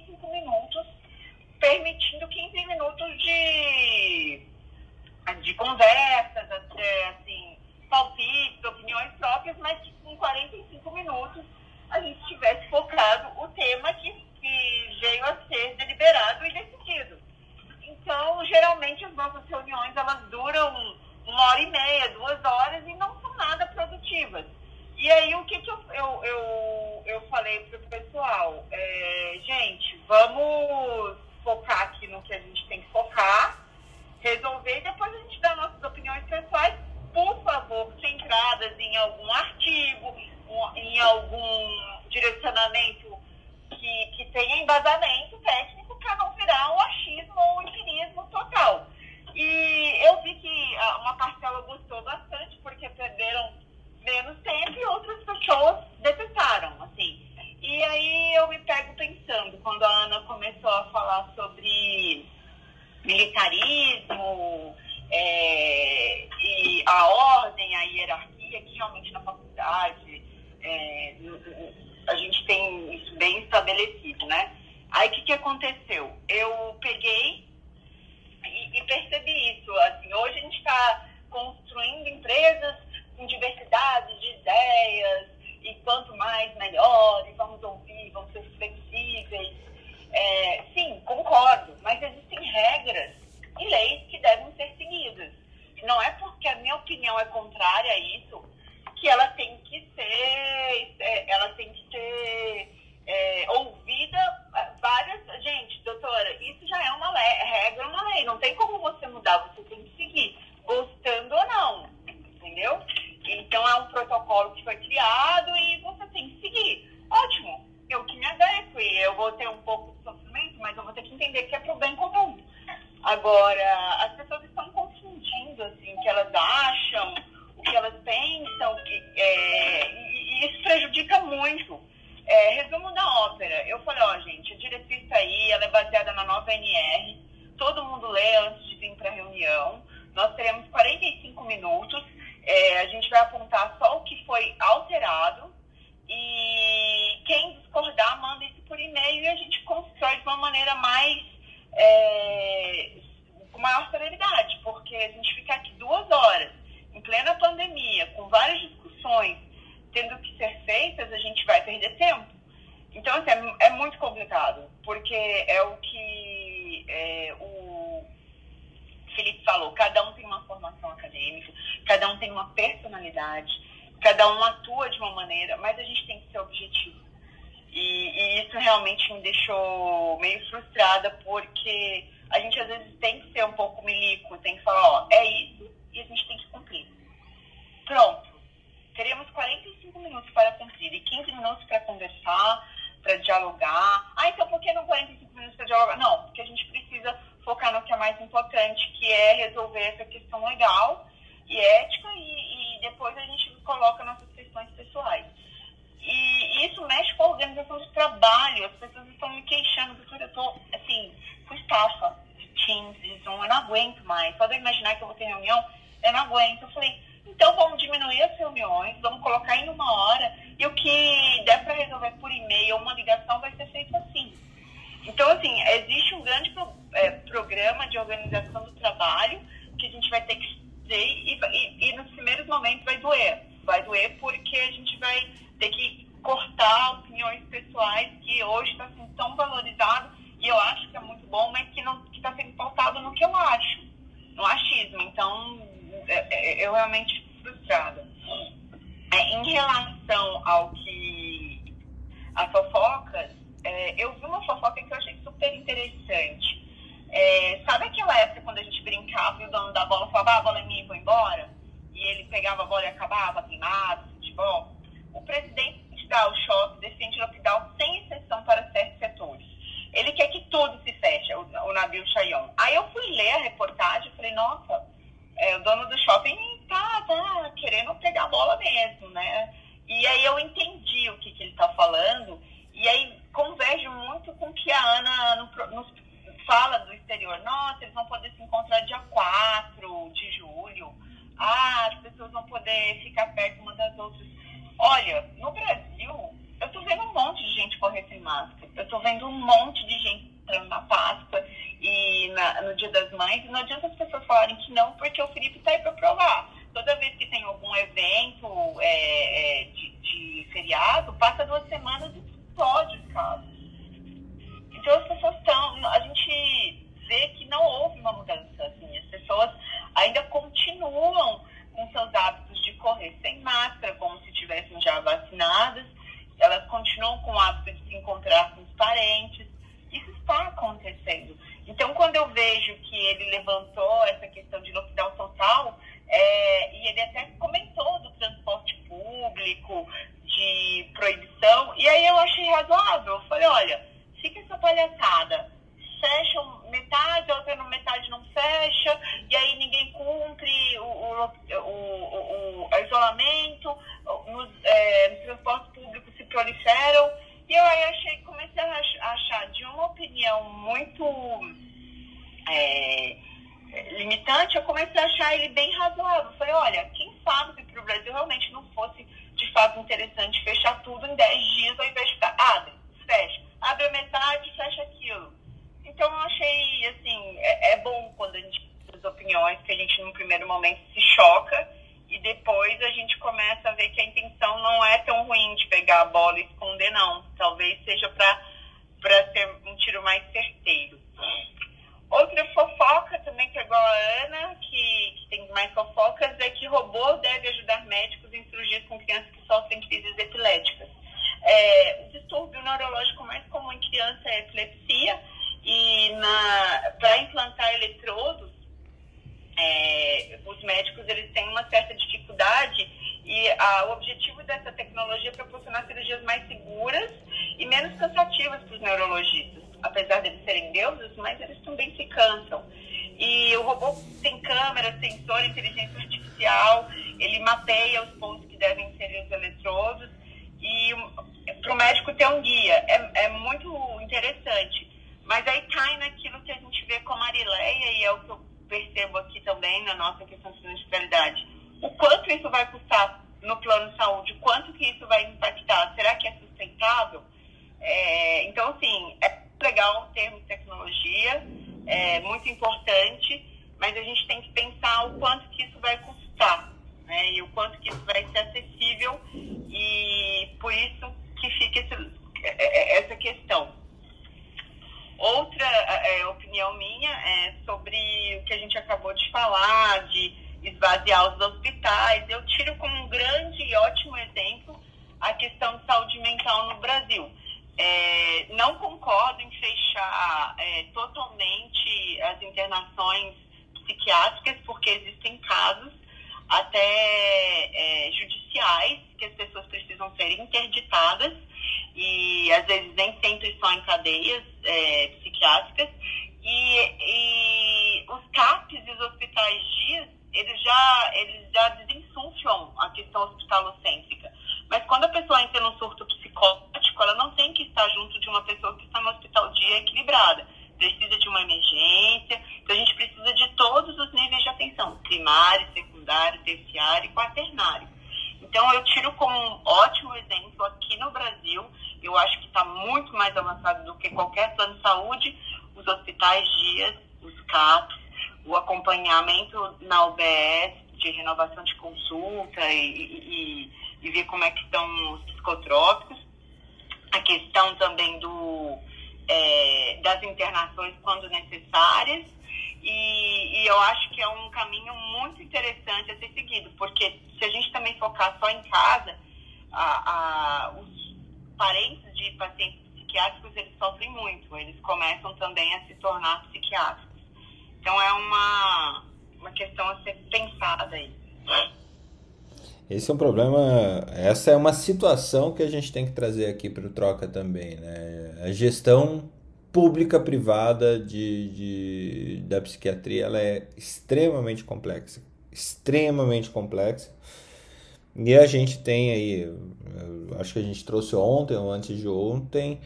para dialogar. Ah, então por que não 45 minutos para dialogar? Não, porque a gente precisa focar no que é mais importante, que é resolver essa questão legal e ética e, e depois a gente coloca nossas questões pessoais. E, isso mexe com a organização de trabalho. As pessoas estão me queixando, porque eu estou, assim, com estafa de Teams, de Zoom, eu não aguento mais. Só de imaginar que eu vou ter reunião eu não aguento. Eu falei, então vamos diminuir as reuniões, vamos colocar em uma hora, e o que der para resolver por e-mail ou uma ligação vai ser feito assim. Então, assim, existe se choca e depois a gente começa a ver que a intenção não é tão ruim de pegar a bola e esconder, não. Talvez seja para ser um tiro mais certeiro. Outra fofoca também pegou a Ana, que, que, tem mais fofocas, é que robô deve ajudar médicos em cirurgias com crianças que sofrem crises epiléticas. É, o distúrbio neurológico mais comum em criança é epilepsia, e para implantar eletrodos, é, os médicos eles têm uma certa dificuldade e a, o objetivo dessa tecnologia é proporcionar cirurgias mais seguras e menos cansativas para os neurologistas. Apesar de eles serem deuses, mas eles também se cansam. E o robô tem câmera, sensor, inteligência artificial, ele mapeia os pontos que devem ser os eletrodos e para o médico ter um guia. É, é muito interessante. Mas aí cai naquilo que a gente vê com a Marileia e é o que eu percebo aqui também na nossa questão de sinistralidade. O quanto isso vai custar no plano de saúde? Quanto que isso vai impactar? Será que é sustentável? É, então, assim, é legal o termo tecnologia, é muito importante, mas a gente tem que pensar o quanto que isso vai custar, né? E o quanto que isso vai ser acessível e por isso que fica esse, é, é, essa questão. Outra é, opinião minha é sobre o que a gente acabou de falar, de esvaziar os hospitais. Eu tiro como um grande e ótimo exemplo a questão de saúde mental no Brasil. É, não concordo em fechar é, totalmente as internações psiquiátricas, porque existem casos até é, judiciais que as pessoas precisam ser interditadas e às vezes nem sempre só em cadeias é, psiquiátricas. E, e, os CAPs e os hospitais dias, eles já, eles já desinsuflam a questão hospitalocêntrica. Mas quando a pessoa entra num surto psicótico, ela não tem que estar junto de uma pessoa que está no hospital dia equilibrada. Precisa de uma emergência. Então a gente precisa de todos os níveis de atenção, primário, secundário secundário, terciário e quaternário. Então, eu tiro como um ótimo exemplo aqui no Brasil, eu acho que está muito mais avançado do que qualquer plano de saúde, os hospitais dias, os CAPs, o acompanhamento na UBS de renovação de consulta e, e, e ver como é que estão os psicotrópicos. A questão também do, é, das internações quando necessárias. E, e, eu acho que é um caminho muito interessante a ser seguido, porque se a gente também focar só em casa, a, a, os parentes de pacientes psiquiátricos eles sofrem muito, eles começam também a se tornar psiquiátricos. Então é uma, uma questão a ser pensada aí. Esse é um problema, essa é uma situação que a gente tem que trazer aqui para o Troca também, né? A gestão pública privada de, de, da psiquiatria ela é extremamente complexa, extremamente complexa. E a gente tem aí, acho que a gente trouxe ontem ou antes de ontem,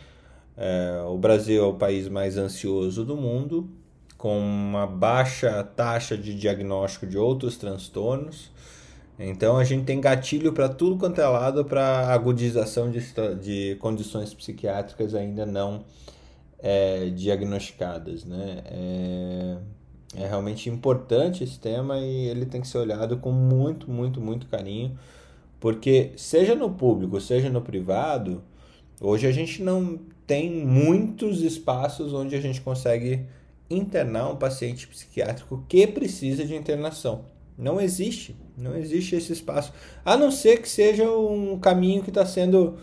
é, o Brasil é o país mais ansioso do mundo, com uma baixa taxa de diagnóstico de outros transtornos. Então a gente tem gatilho para tudo quanto é lado para agudização de, de condições psiquiátricas ainda não é, diagnosticadas. Né? É, é realmente importante esse tema e ele tem que ser olhado com muito, muito, muito carinho, porque seja no público, seja no privado, hoje a gente não tem muitos espaços onde a gente consegue internar um paciente psiquiátrico que precisa de internação. Não existe, não existe esse espaço. A não ser que seja um caminho que está sendo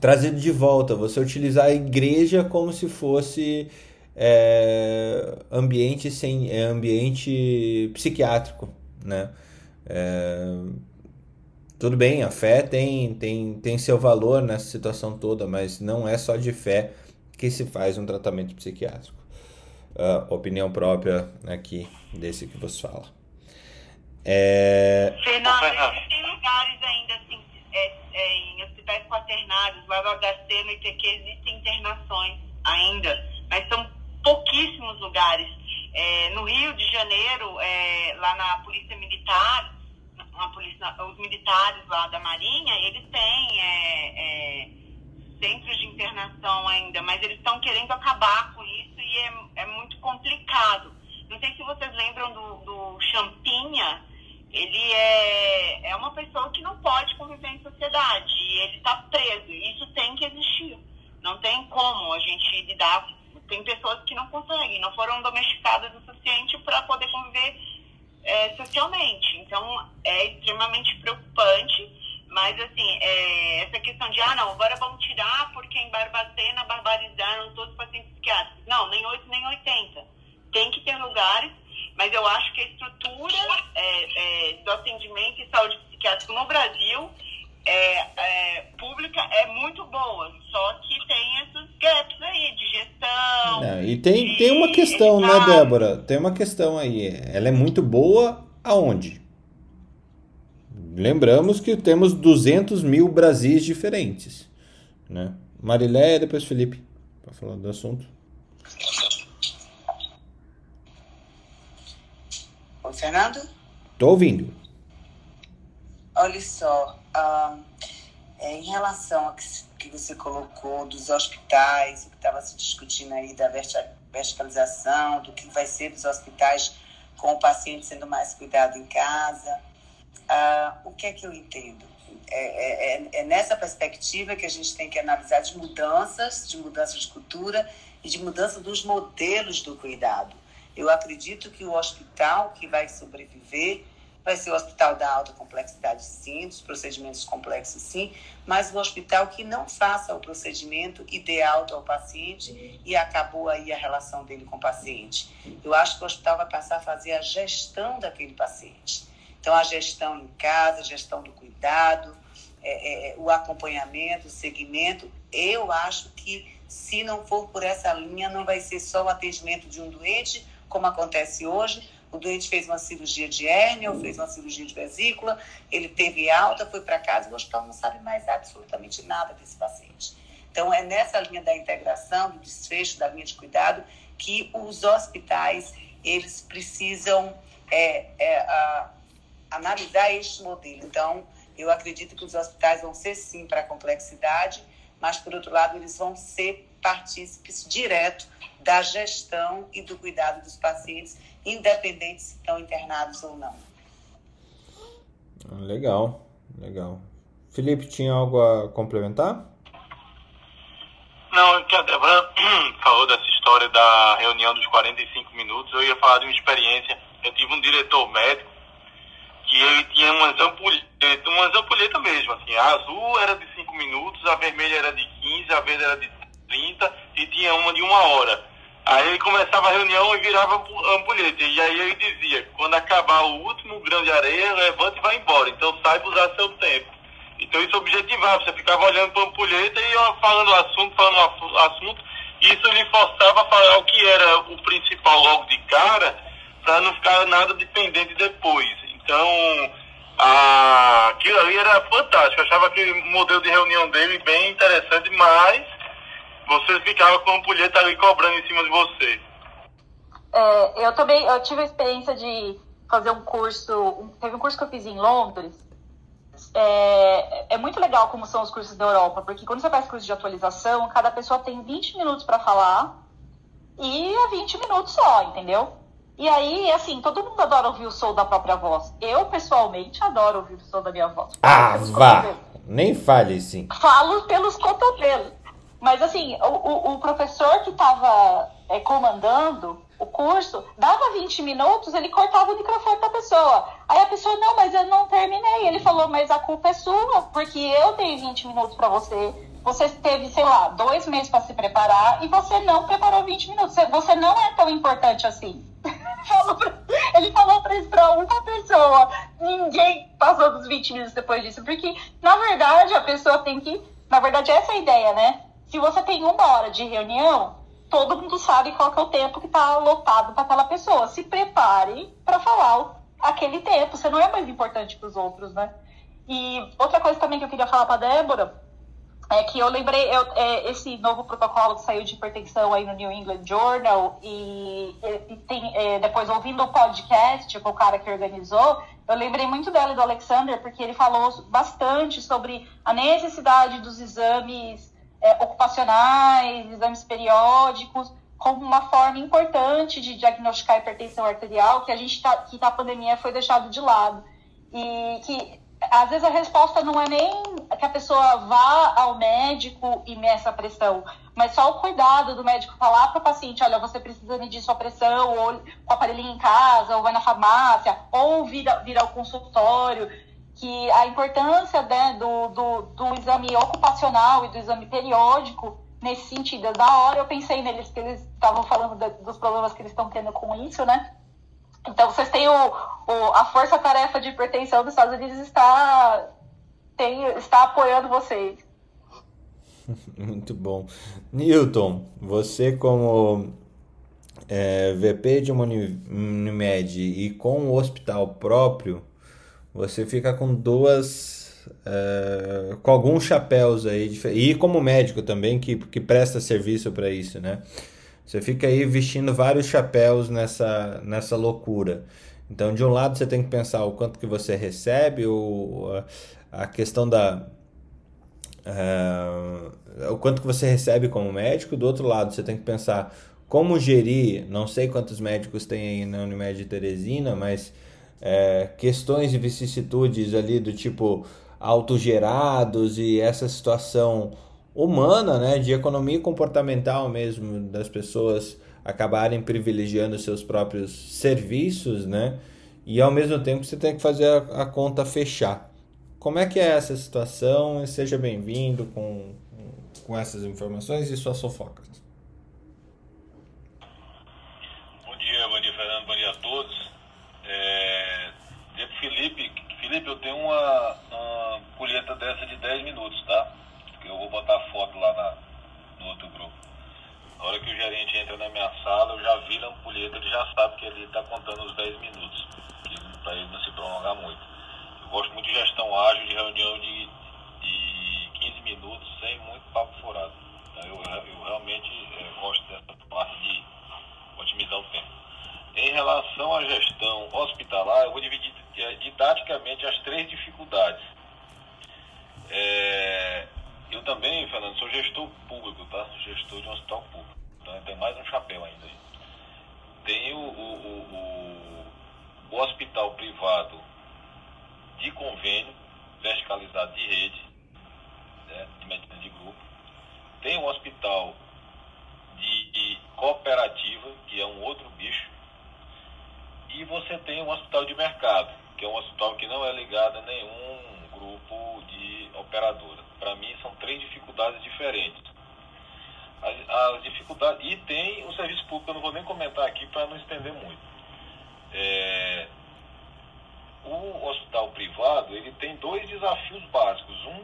trazido de volta. Você utilizar a igreja como se fosse é, ambiente sem é, ambiente psiquiátrico, né? É, tudo bem, a fé tem, tem, tem seu valor nessa situação toda, mas não é só de fé que se faz um tratamento psiquiátrico. Uh, opinião própria aqui desse que você fala. É... Fernando, tem lugares ainda assim, é, é, em hospitais quaternários, lá no HC, no ITQ, existem internações ainda, mas são pouquíssimos lugares. É, no Rio de Janeiro, é, lá na Polícia Militar, na polícia, os militares lá da Marinha, eles têm é, é, centros de internação ainda, mas eles estão querendo acabar com isso e é, é muito complicado. Não sei se vocês lembram do, do Champinha, ele é, é uma pessoa que não pode conviver em sociedade e ele está preso. Isso tem que existir. Não tem como a gente lidar. Tem pessoas que não conseguem, não foram domesticadas o suficiente para poder conviver é, socialmente. Então é extremamente preocupante. Mas, assim, é, essa questão de, ah, não, agora vamos tirar porque em Barbacena barbarizaram todos os pacientes psiquiátricos. Não, nem 8, nem 80. Tem que ter lugares mas eu acho que a estrutura é, é, do atendimento e saúde psiquiátrica no Brasil é, é, pública é muito boa, só que tem esses gaps aí de gestão. E tem, tem uma questão, né, Débora? Tem uma questão aí. Ela é muito boa aonde? Lembramos que temos 200 mil Brasis diferentes. Né? Marilé e depois Felipe, para falar do assunto. Fernando? Estou ouvindo. Olha só, uh, é, em relação ao que, que você colocou dos hospitais, o que estava se discutindo aí da verticalização, do que vai ser dos hospitais com o paciente sendo mais cuidado em casa, uh, o que é que eu entendo? É, é, é, nessa perspectiva que a gente tem que analisar de mudanças, de mudanças de cultura e de mudança dos modelos do cuidado. Eu acredito que o hospital que vai sobreviver vai ser o hospital da alta complexidade, sim, dos procedimentos complexos, sim, mas o hospital que não faça o procedimento ideal ao paciente e acabou aí a relação dele com o paciente. Eu acho que o hospital vai passar a fazer a gestão daquele paciente. Então, a gestão em casa, a gestão do cuidado, é, é, o acompanhamento, o segmento. Eu acho que, se não for por essa linha, não vai ser só o atendimento de um doente como acontece hoje. O doente fez uma cirurgia de hérnia fez uma cirurgia de vesícula, ele teve alta, foi para casa e o hospital não sabe mais absolutamente nada desse paciente. Então, é nessa linha da integração, do desfecho, da linha de cuidado, que os hospitais, eles precisam é, é, a, analisar este modelo. Então, eu acredito que os hospitais vão ser sim para a complexidade, mas por outro lado eles vão ser partícipes direto da gestão e do cuidado dos pacientes, independente se estão internados ou não. Legal, legal. Felipe, tinha algo a complementar? Não, que a Débora falou dessa história da reunião dos 45 minutos, eu ia falar de uma experiência. Eu tive um diretor médico que ele tinha umas ampulhetas, umas ampulhetas mesmo, assim, a azul era de 5 minutos, a vermelha era de 15, a verde era de 30 e tinha uma de uma hora. Aí começava a reunião e virava ampulheta. E aí ele dizia, quando acabar o último grão de areia, levanta e vai embora. Então saiba usar seu tempo. Então isso objetivava, você ficava olhando para a ampulheta e falando o assunto, falando o assunto, e isso lhe forçava a falar o que era o principal logo de cara, para não ficar nada dependente depois. Então, a, aquilo ali era fantástico. Eu achava aquele modelo de reunião dele bem interessante, mas você ficava com a ampulheta ali cobrando em cima de você. É, eu também eu tive a experiência de fazer um curso. Teve um curso que eu fiz em Londres. É, é muito legal como são os cursos da Europa, porque quando você faz curso de atualização, cada pessoa tem 20 minutos para falar e é 20 minutos só, entendeu? E aí, assim, todo mundo adora ouvir o som da própria voz. Eu, pessoalmente, adoro ouvir o som da minha voz. Ah, vá! Nem fale assim. Falo pelos cotovelos. Mas, assim, o, o, professor que estava é, comandando o curso, dava 20 minutos, ele cortava o microfone da pessoa. Aí a pessoa, não, mas eu não terminei. Ele falou, mas a culpa é sua, porque eu dei 20 minutos para você. Você teve, sei lá, dois meses para se preparar e você não preparou 20 minutos. Você não é tão importante assim. ele falou pra isso pra uma pessoa. Ninguém passou dos 20 minutos depois disso. Porque, na verdade, a pessoa tem que. Na verdade, essa é a ideia, né? Se você tem uma hora de reunião, todo mundo sabe qual é o tempo que está lotado para aquela pessoa. Se prepare para falar aquele tempo. Você não é mais importante que os outros, né? E outra coisa também que eu queria falar para Débora é que eu lembrei eu, é, esse novo protocolo que saiu de hipertensão aí no New England Journal e, e tem, é, depois ouvindo o podcast com o cara que organizou, eu lembrei muito dela e do Alexander porque ele falou bastante sobre a necessidade dos exames é, ocupacionais, exames periódicos, como uma forma importante de diagnosticar hipertensão arterial, que a gente tá, que na pandemia foi deixado de lado. E que às vezes a resposta não é nem que a pessoa vá ao médico e meça a pressão, mas só o cuidado do médico falar para o paciente, olha, você precisa medir sua pressão, ou com o aparelhinho em casa, ou vai na farmácia, ou vir, vir ao consultório que a importância né, do, do, do, exame ocupacional e do exame periódico nesse sentido. Da hora eu pensei neles, que eles estavam falando de, dos problemas que eles estão tendo com isso, né? Então vocês têm o, o a força-tarefa de hipertensão dos Estados Unidos está, tem, está apoiando vocês. Muito bom. Newton, você como é, VP de uma Unimed e com o hospital próprio, você fica com duas. Uh, com alguns chapéus aí. E como médico também, que, que presta serviço para isso, né? Você fica aí vestindo vários chapéus nessa, nessa loucura. Então, de um lado, você tem que pensar o quanto que você recebe, o, a questão da. Uh, o quanto que você recebe como médico. Do outro lado, você tem que pensar como gerir. Não sei quantos médicos tem aí na Unimed Teresina, mas é, questões e vicissitudes ali do tipo autogerados e essa situação humana, né, de economia comportamental mesmo, das pessoas acabarem privilegiando seus próprios serviços, né, e ao mesmo tempo você tem que fazer a, a conta fechar. Como é que é essa situação? Seja bem-vindo com, com essas informações e suas fofocas. Bom dia, bom dia, Fernando, bom dia a todos. É, Felipe, Felipe, eu tenho uma, uma colheita dessa de 10 minutos, tá? Eu vou botar foto lá na, no outro grupo. Na hora que o gerente entra na minha sala, eu já vi a ampulheta, ele já sabe que ele está contando os 10 minutos, para ele não se prolongar muito. Eu gosto muito de gestão ágil, de reunião de, de 15 minutos, sem muito papo furado. Eu, eu realmente é, gosto dessa parte de otimizar o tempo. Em relação à gestão hospitalar, eu vou dividir é, didaticamente as três dificuldades. É, eu também, Fernando, sou gestor público, tá? Gestor de um hospital público. Então tem mais um chapéu ainda. Tem o, o, o, o hospital privado de convênio, verticalizado de rede, né, de medicina de grupo. Tem um hospital de, de cooperativa, que é um outro bicho. E você tem um hospital de mercado, que é um hospital que não é ligado a nenhum grupo de operadora. Para mim, são três dificuldades diferentes. As, as, dificuldades e tem o serviço público, eu não vou nem comentar aqui para não estender muito. É, o hospital privado ele tem dois desafios básicos. Um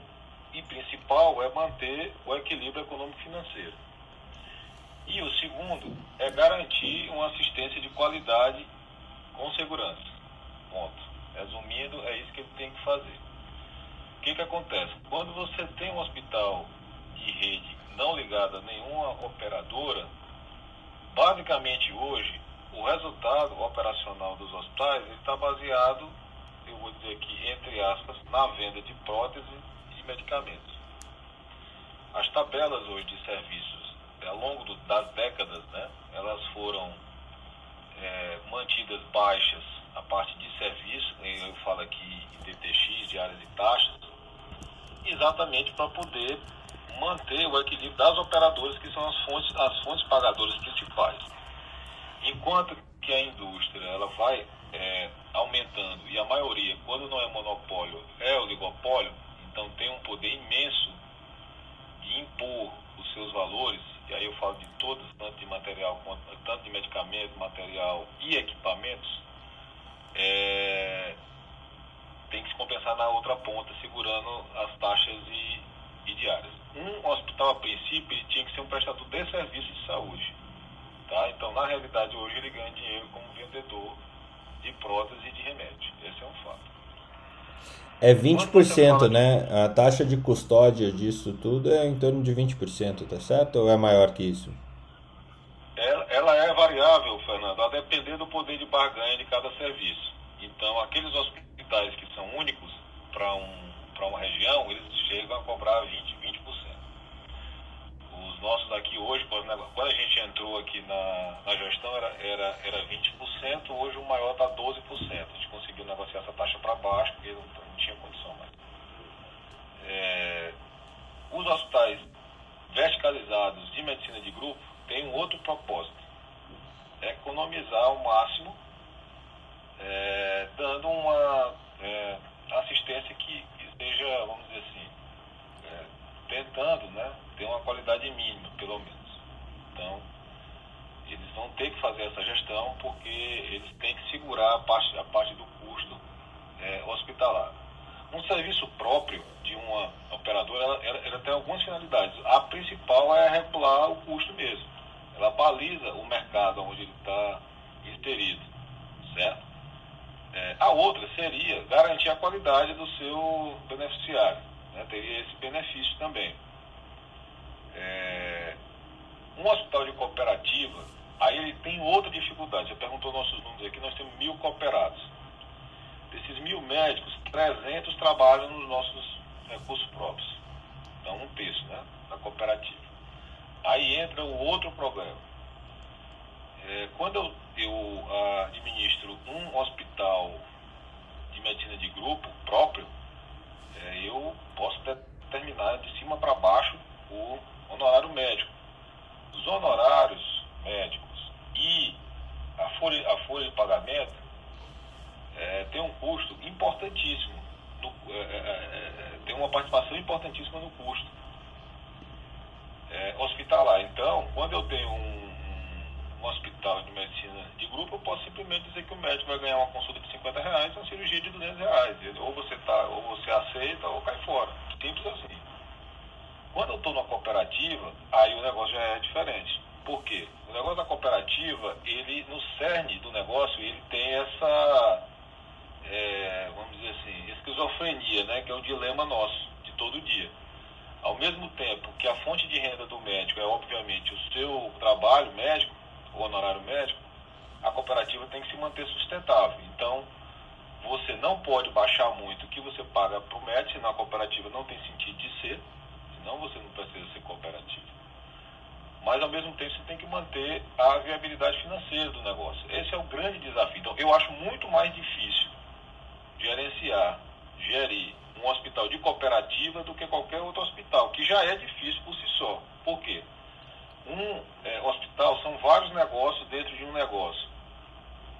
e principal é manter o equilíbrio econômico-financeiro. E o segundo é garantir uma assistência de qualidade com segurança. Ponto. Resumindo, é isso que ele tem que fazer. O que, que acontece? Quando você tem um hospital de rede não ligado a nenhuma operadora, basicamente hoje o resultado operacional dos hospitais está baseado, eu vou dizer aqui, entre aspas, na venda de próteses e medicamentos. As tabelas hoje de serviços, ao longo do, das décadas, né, elas foram é, mantidas baixas a parte de serviço, eu falo aqui em DTX, diárias e taxas, exatamente para poder manter o equilíbrio das operadoras, que são as fontes, as fontes pagadoras principais. Enquanto que a indústria ela vai é, aumentando, e a maioria, quando não é monopólio, é oligopólio, então tem um poder imenso de impor os seus valores, e aí eu falo de todos, tanto de material, tanto de medicamento, material e equipamentos, é, tem que se compensar na outra ponta, segurando as taxas e, e diárias. Um hospital, a princípio, ele tinha que ser um prestador de serviço de saúde. Tá? Então, na realidade, hoje ele ganha dinheiro como vendedor de prótese e de remédio. Esse é um fato. É 20%, né? A taxa de custódia disso tudo é em torno de 20%, tá certo? Ou é maior que isso? Ela, é variável, Fernando, a depender do poder de barganha de cada serviço. Então, aqueles hospitais que são únicos para um, uma região, eles chegam a cobrar 20%, 20%. Os nossos aqui hoje, quando a gente entrou aqui na, na gestão, era, era, era 20%, hoje o maior está 12%. A gente conseguiu negociar essa taxa para baixo, porque não, não, tinha condição mais. É, os hospitais verticalizados de medicina de grupo têm um outro propósito. É economizar ao máximo, é, dando uma é, assistência que, que esteja, vamos dizer assim, é, tentando né, ter uma qualidade mínima, pelo menos. Então, eles vão ter que fazer essa gestão porque eles têm que segurar a parte, a parte do custo é, hospitalar. Um serviço próprio de uma operadora, ela, ela, ela tem algumas finalidades. A principal é regular o custo mesmo. Ela baliza o mercado onde ele está inserido, certo? É, a outra seria garantir a qualidade do seu beneficiário. Né? Teria esse benefício também. É, um hospital de cooperativa, aí ele tem outra dificuldade. Você perguntou nossos números aqui, nós temos mil cooperados. Desses mil médicos, 300 trabalham nos nossos recursos próprios. Então, um terço né, da cooperativa. Aí entra o outro problema. É, quando eu, eu ah, administro um hospital de medicina de grupo próprio, é, eu posso determinar de cima para baixo o honorário médico. Os honorários médicos e a folha, a folha de pagamento é, tem um custo importantíssimo, no, é, é, é, tem uma participação importantíssima no custo hospitalar. Então, quando eu tenho um, um, hospital de medicina de grupo, eu posso simplesmente dizer que o médico vai ganhar uma consulta de 50 reais e uma cirurgia de 200 reais. Ou você, tá, ou você aceita ou cai fora. Simples assim. Quando eu estou numa cooperativa, aí o negócio já é diferente. Por quê? O negócio da cooperativa, ele, no cerne do negócio, ele tem essa, é, vamos dizer assim, esquizofrenia, né? Que é o dilema nosso, de todo dia. Ao mesmo tempo que a fonte de renda do médico é, obviamente, o seu trabalho médico, o honorário médico, a cooperativa tem que se manter sustentável. Então, você não pode baixar muito o que você paga para o médico, senão a cooperativa não tem sentido de ser, senão você não precisa ser cooperativa. Mas, ao mesmo tempo, você tem que manter a viabilidade financeira do negócio. Esse é o grande desafio. Então, eu acho muito mais difícil gerenciar, gerir um hospital de cooperativa do que qualquer outro hospital, que já é difícil por si só. Por quê? Um é, hospital são vários negócios dentro de um negócio.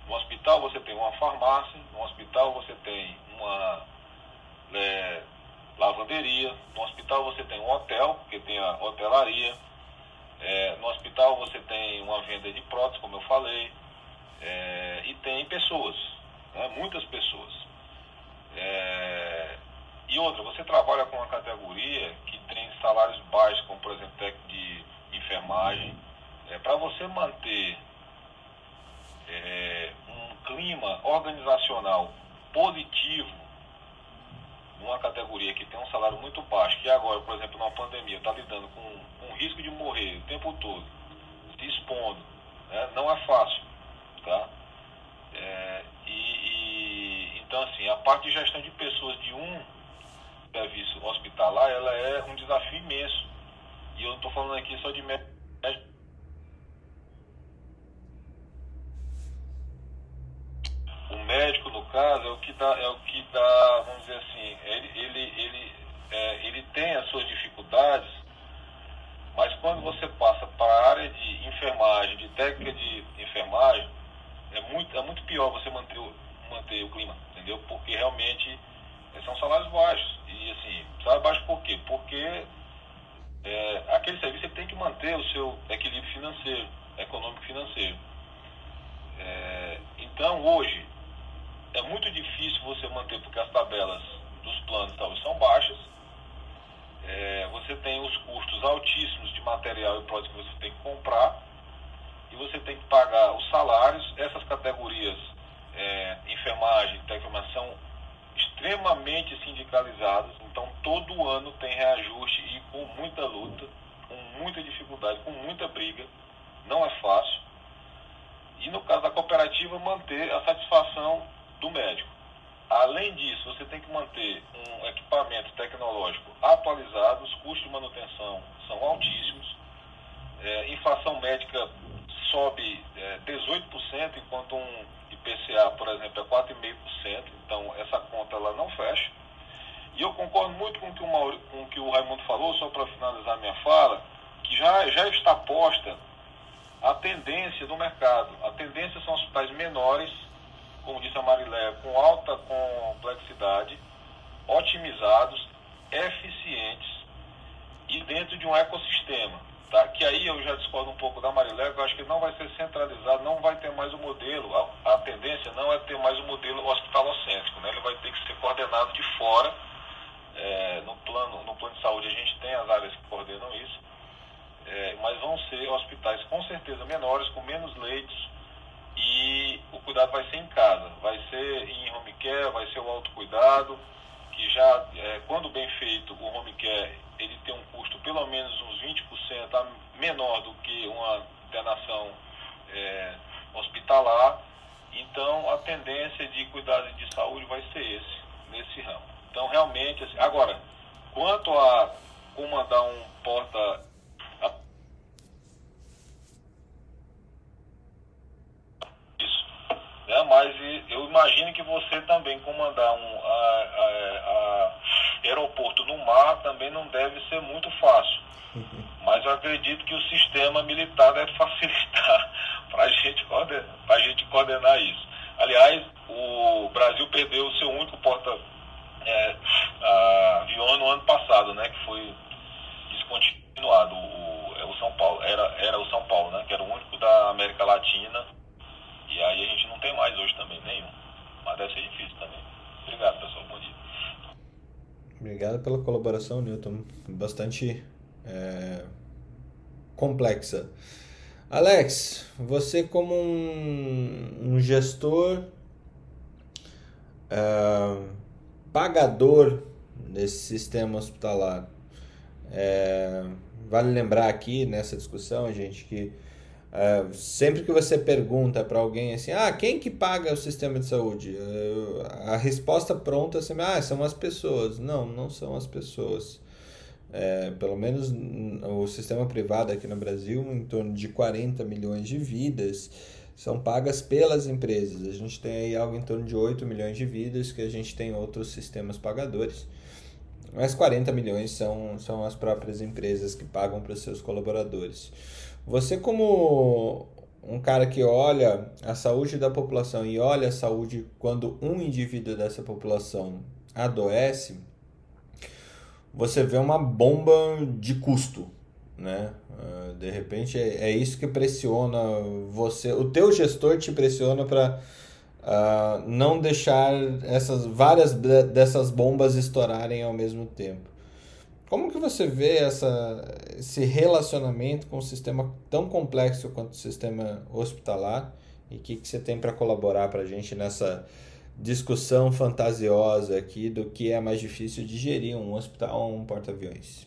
No hospital você tem uma farmácia, no hospital você tem uma é, lavanderia, no hospital você tem um hotel, porque tem a hotelaria, é, no hospital você tem uma venda de próteses, como eu falei, é, e tem pessoas, né, muitas pessoas. É, e outra, você trabalha com uma categoria que tem salários baixos, como por exemplo técnico de enfermagem. É, Para você manter é, um clima organizacional positivo numa categoria que tem um salário muito baixo, que agora, por exemplo, numa pandemia, está lidando com, com o risco de morrer o tempo todo, se expondo, né? não é fácil. Tá? É, e, e, então, assim, a parte de gestão de pessoas de um serviço hospitalar, ela é um desafio imenso. E eu estou falando aqui só de médico. O médico, no caso, é o que dá, é o que dá vamos dizer assim, ele, ele, ele, é, ele tem as suas dificuldades, mas quando você passa para a área de enfermagem, de técnica de enfermagem, é muito, é muito pior você manter o, manter o clima, entendeu? Porque realmente são salários baixos. E assim, salário baixo por quê? Porque é, aquele serviço tem que manter o seu equilíbrio financeiro, econômico financeiro. É, então hoje é muito difícil você manter porque as tabelas dos planos talvez são baixas. É, você tem os custos altíssimos de material e produtos que você tem que comprar e você tem que pagar os salários. Essas categorias, é, enfermagem, técnica são extremamente sindicalizados, então todo ano tem reajuste e com muita luta, com muita dificuldade, com muita briga, não é fácil. E no caso da cooperativa, manter a satisfação do médico. Além disso, você tem que manter um equipamento tecnológico atualizado, os custos de manutenção são altíssimos, é, inflação médica sobe é, 18%, enquanto um IPCA, por exemplo, é 4,5%, então essa conta ela não fecha. E eu concordo muito com o que o, Mauro, com o, que o Raimundo falou, só para finalizar minha fala, que já, já está posta a tendência do mercado. A tendência são hospitais menores, como disse a Marilé, com alta complexidade, otimizados, eficientes e dentro de um ecossistema. Tá? Que aí eu já discordo um pouco da Marilé, eu acho que não vai ser centralizado, não vai ter mais o modelo, a, a tendência não é ter mais o modelo hospitalocêntrico, né? ele vai ter que ser coordenado de fora. É, no, plano, no plano de saúde a gente tem as áreas que coordenam isso, é, mas vão ser hospitais com certeza menores, com menos leitos, e o cuidado vai ser em casa, vai ser em home care, vai ser o autocuidado, que já, é, quando bem feito, o home care ele tem um custo pelo menos uns 20% menor do que uma internação é, hospitalar. Então, a tendência de cuidado de saúde vai ser esse, nesse ramo. Então, realmente, assim, agora, quanto a comandar um porta isso, né? Mas eu imagino que você também comandar um a, a, a aeroporto no mar também não deve ser muito fácil. Mas eu acredito que o sistema militar deve facilitar para gente a gente coordenar isso. Aliás, o Brasil perdeu o seu único porta é, avião no ano passado, né, que foi descontinuado. O, é o São Paulo era era o São Paulo, né, que era o único da América Latina. E aí a gente não tem mais hoje também nenhum. Mas deve ser difícil também. Obrigado, pessoal. Bom dia. Obrigado pela colaboração, Newton. Bastante é, complexa. Alex, você como um, um gestor é, pagador desse sistema hospitalar, é, vale lembrar aqui nessa discussão, gente, que Uh, sempre que você pergunta para alguém assim, ah, quem que paga o sistema de saúde? Uh, a resposta pronta é sempre, ah, são as pessoas. Não, não são as pessoas. É, pelo menos o sistema privado aqui no Brasil, em torno de 40 milhões de vidas são pagas pelas empresas. A gente tem aí algo em torno de 8 milhões de vidas que a gente tem outros sistemas pagadores. Mas 40 milhões são, são as próprias empresas que pagam para os seus colaboradores. Você, como um cara que olha a saúde da população e olha a saúde quando um indivíduo dessa população adoece, você vê uma bomba de custo, né? Ah, de repente é, é isso que pressiona você, o teu gestor te pressiona para uh, ah, não deixar essas várias dessas bombas estourarem ao mesmo tempo. Como que você vê essa, esse relacionamento com um sistema tão complexo quanto o sistema hospitalar e o que, que você tem para colaborar para a gente nessa discussão fantasiosa aqui do que é mais difícil de gerir um hospital ou um porta-aviões?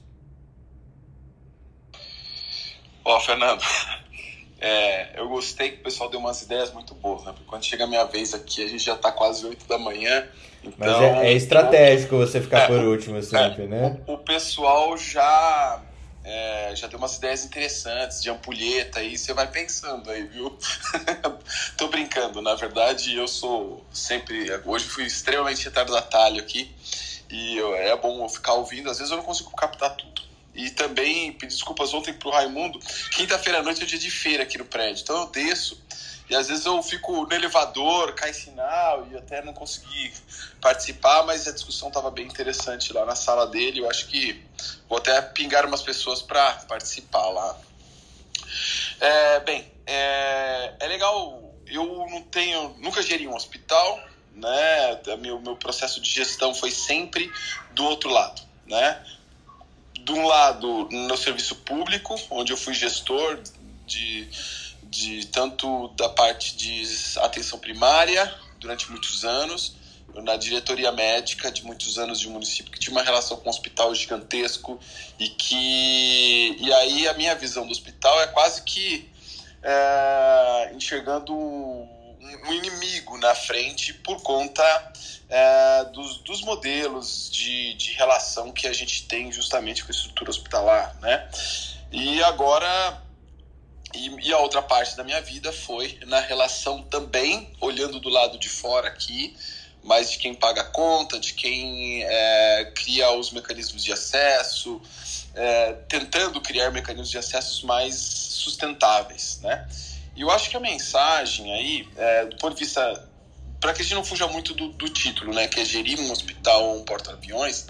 Ó, Fernando, é, eu gostei que o pessoal deu umas ideias muito boas, né? Porque quando chega a minha vez aqui, a gente já tá quase 8 da manhã. Então, Mas é, é estratégico você ficar é, por último sempre, é, né? O, o, pessoal já, é, já deu umas ideias interessantes de ampulheta aí, você vai pensando aí, viu? Tô brincando, na verdade eu sou sempre. Hoje fui extremamente retardatário aqui e é bom ficar ouvindo, às vezes eu não consigo captar tudo. E também pedi desculpas ontem pro Raimundo. Quinta-feira à noite é dia de feira aqui no prédio. Então eu desço e às vezes eu fico no elevador, cai sinal e até não consegui participar, mas a discussão estava bem interessante lá na sala dele. Eu acho que vou até pingar umas pessoas para participar lá. É, bem, é, é legal. Eu não tenho, nunca geri um hospital, né? Meu, meu processo de gestão foi sempre do outro lado, né? de um lado no serviço público, onde eu fui gestor de, de tanto da parte de atenção primária durante muitos anos, na diretoria médica de muitos anos de um município que tinha uma relação com um hospital gigantesco e que e aí a minha visão do hospital é quase que é, enxergando um inimigo na frente por conta é, dos, dos modelos de, de relação que a gente tem justamente com a estrutura hospitalar, né? E agora e, e, a outra parte da minha vida foi na relação também, olhando do lado de fora aqui, mas de quem paga a conta, de quem é, cria os mecanismos de acesso, é, tentando criar mecanismos de acesso mais sustentáveis, né? E eu acho que a mensagem aí, é, do ponto de vista. Para que a gente não fuja muito do, do, título, né, que é gerir um hospital ou um porta-aviões,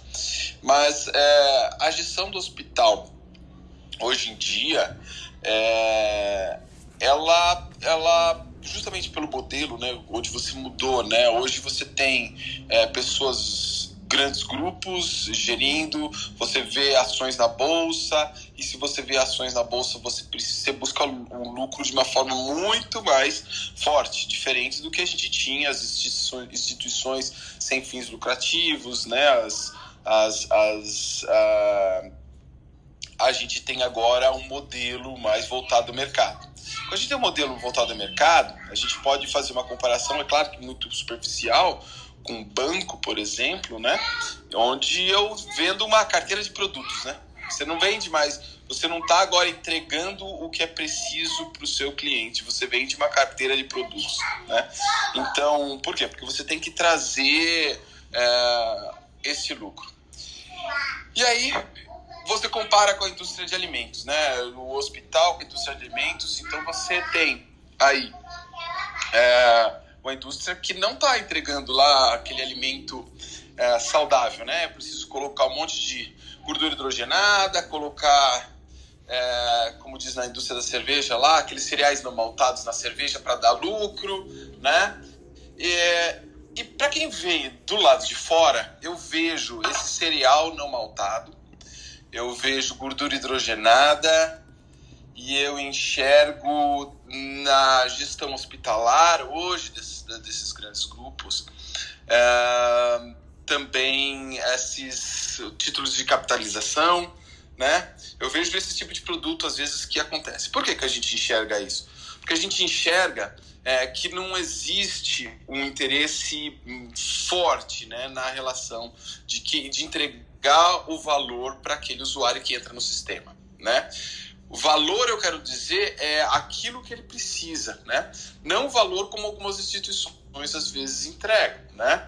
mas é, a gestão do hospital, hoje em dia, é, ela, ela justamente pelo modelo, né, onde você mudou, né, hoje você tem é, pessoas grandes grupos gerindo, você vê ações na bolsa, e se você vê ações na bolsa, você, você busca o lucro de uma forma muito mais forte, diferente do que a gente tinha, as instituições, instituições sem fins lucrativos, né? As, as, as, a, a gente tem agora um modelo mais voltado ao mercado. Quando a gente tem um modelo voltado ao mercado, a gente pode fazer uma comparação, é claro que muito superficial, com banco, por exemplo, né? Onde eu vendo uma carteira de produtos, né? Você não vende mais, você não está agora entregando o que é preciso para o seu cliente, você vende uma carteira de produtos, né? Então, por quê? Porque você tem que trazer é, esse lucro. E aí você compara com a indústria de alimentos, né? O hospital com a indústria de alimentos, então você tem aí é, uma indústria que não está entregando lá aquele alimento é, saudável, né? É preciso colocar um monte de gordura hidrogenada, colocar, é, como diz na indústria da cerveja lá, aqueles cereais não maltados na cerveja para dar lucro, né? E, e para quem vem do lado de fora, eu vejo esse cereal não maltado, eu vejo gordura hidrogenada e eu enxergo na gestão hospitalar hoje desses, desses grandes grupos é, também esses títulos de capitalização, né? Eu vejo esse tipo de produto às vezes que acontece. Por que, que a gente enxerga isso? Porque a gente enxerga é, que não existe um interesse forte né, na relação de, que, de entregar o valor para aquele usuário que entra no sistema. Né? O valor, eu quero dizer, é aquilo que ele precisa, né? não o valor como algumas instituições às vezes entregam. Né?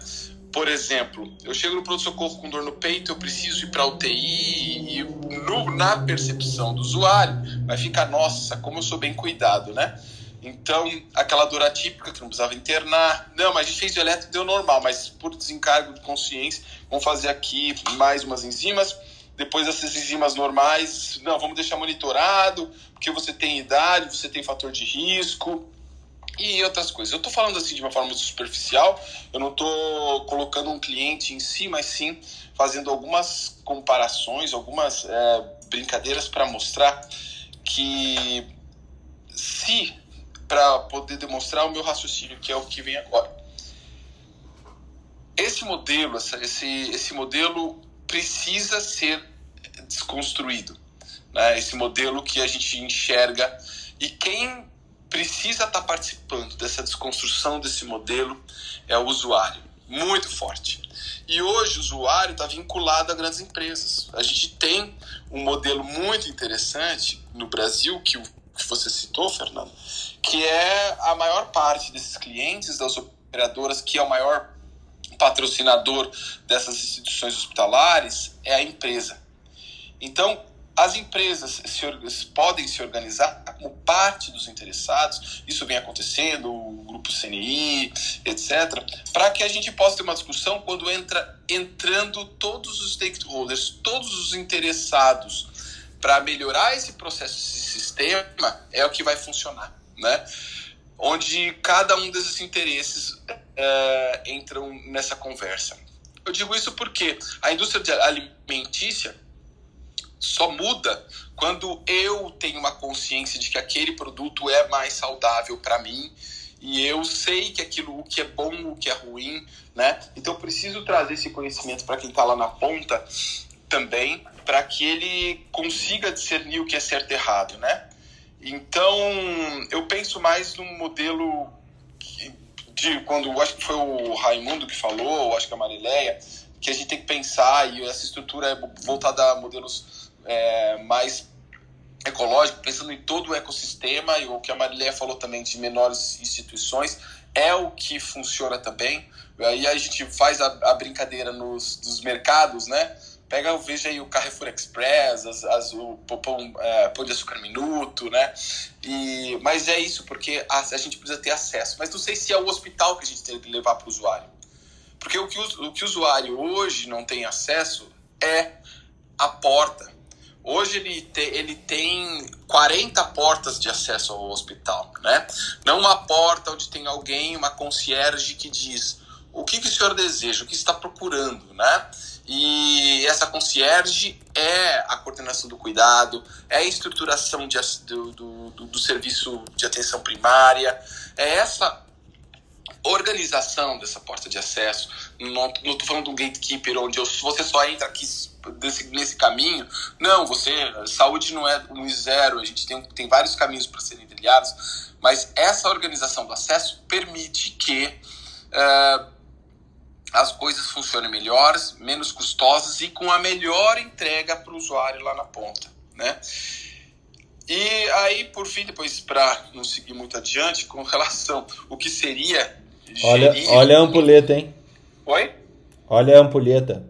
Por exemplo, eu chego no pronto-socorro com dor no peito, eu preciso ir para UTI e no, na percepção do usuário vai ficar, nossa, como eu sou bem cuidado, né? Então, aquela dor atípica que não precisava internar. Não, mas a gente fez o eletro deu normal, mas por desencargo de consciência, vamos fazer aqui mais umas enzimas. Depois essas enzimas normais, não, vamos deixar monitorado, porque você tem idade, você tem fator de risco e outras coisas. Eu estou falando assim de uma forma superficial, eu não estou colocando um cliente em si, mas sim fazendo algumas comparações, algumas é, brincadeiras para mostrar que se para poder demonstrar o meu raciocínio, que é o que vem agora. Esse modelo, essa, esse, esse modelo precisa ser desconstruído. Né? Esse modelo que a gente enxerga e quem precisa estar tá participando dessa desconstrução desse modelo é o usuário, muito forte. E hoje o usuário está vinculado a grandes empresas. A gente tem um modelo muito interessante no Brasil que o que você citou, Fernando, que é a maior parte desses clientes das operadoras, que é o maior patrocinador dessas instituições hospitalares, é a empresa. Então, as empresas se, podem se organizar como parte dos interessados, isso vem acontecendo, o grupo CNI, etc., para que a gente possa ter uma discussão quando entra entrando todos os stakeholders, todos os interessados para melhorar esse processo, esse sistema, é o que vai funcionar, né? Onde cada um desses interesses é, entram nessa conversa. Eu digo isso porque a indústria alimentícia só muda quando eu tenho uma consciência de que aquele produto é mais saudável para mim e eu sei que aquilo o que é bom, o que é ruim, né? Então eu preciso trazer esse conhecimento para quem está lá na ponta também, para que ele consiga discernir o que é certo e errado, né? Então, eu penso mais num modelo de quando acho que foi o Raimundo que falou, acho que a Marileia, que a gente tem que pensar e essa estrutura é voltada a modelos é, mais ecológicos, pensando em todo o ecossistema e o que a Marileia falou também de menores instituições é o que funciona também. Aí a gente faz a, a brincadeira nos dos mercados, né? Pega, veja aí o Carrefour Express, as, as, o Pão, é, Pão de Açúcar Minuto, né? E, mas é isso, porque a, a, gente precisa ter acesso. Mas não sei se é o hospital que a gente tem que levar para o usuário. Porque o que o, o que o usuário hoje não tem acesso é a porta. Hoje ele, te, ele tem 40 portas de acesso ao hospital, né? Não uma porta onde tem alguém, uma concierge que diz o que, que o senhor deseja, o que está procurando, né? E essa concierge é a coordenação do cuidado, é a estruturação de, do, do, do serviço de atenção primária, é essa organização dessa porta de acesso. Não estou falando um gatekeeper onde eu, você só entra aqui desse, nesse caminho. Não, você saúde não é um zero. A gente tem, tem vários caminhos para serem trilhados, mas essa organização do acesso permite que uh, as coisas funcionem melhores, menos custosas e com a melhor entrega para o usuário lá na ponta, né? E aí, por fim, depois para não seguir muito adiante, com relação o que seria Olha, gerir... olha a ampulheta, hein? Oi? Olha a ampulheta.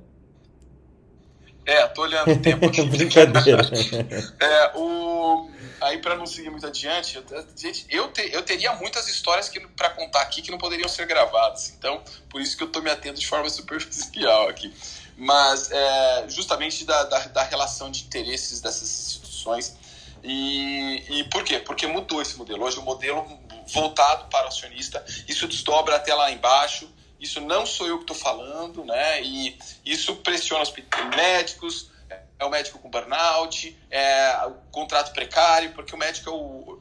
É, tô olhando o tempo aqui. Brincadeira. é, o aí para não seguir muito adiante, eu, gente, eu, te, eu teria muitas histórias para contar aqui que não poderiam ser gravadas. Então, por isso que eu estou me atendo de forma superficial aqui. Mas é, justamente da, da, da, relação de interesses dessas instituições. E, e por quê? Porque mudou esse modelo. Hoje o modelo voltado para o acionista, isso desdobra até lá embaixo. Isso não sou eu que estou falando, né? E isso pressiona os médicos, é o médico com burnout, é o contrato precário, porque o médico é o.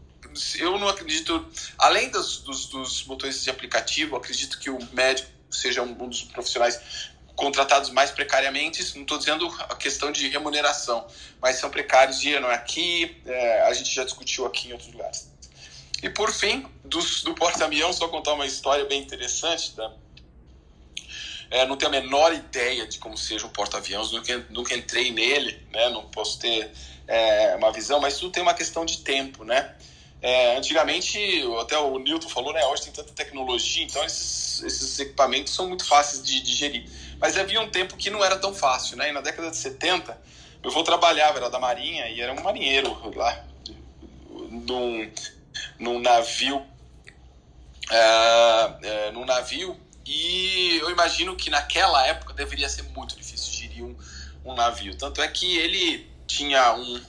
Eu não acredito, além dos, dos, dos motoristas de aplicativo, acredito que o médico seja um, um dos profissionais contratados mais precariamente, não estou dizendo a questão de remuneração, mas são precários de ano aqui, é, a gente já discutiu aqui em outros lugares. E por fim, do, do porta-avião, só contar uma história bem interessante. Tá? É, não tenho a menor ideia de como seja um porta-aviões, nunca, nunca entrei nele, né? não posso ter é, uma visão, mas tudo tem uma questão de tempo, né? É, antigamente, até o Newton falou, né? Hoje tem tanta tecnologia, então esses, esses equipamentos são muito fáceis de digerir. Mas havia um tempo que não era tão fácil, né? E na década de 70, eu vou trabalhar, era da Marinha, e era um marinheiro lá, num, num navio, uh, uh, num navio, e eu imagino que naquela época deveria ser muito difícil gerir um, um navio. Tanto é que ele tinha um,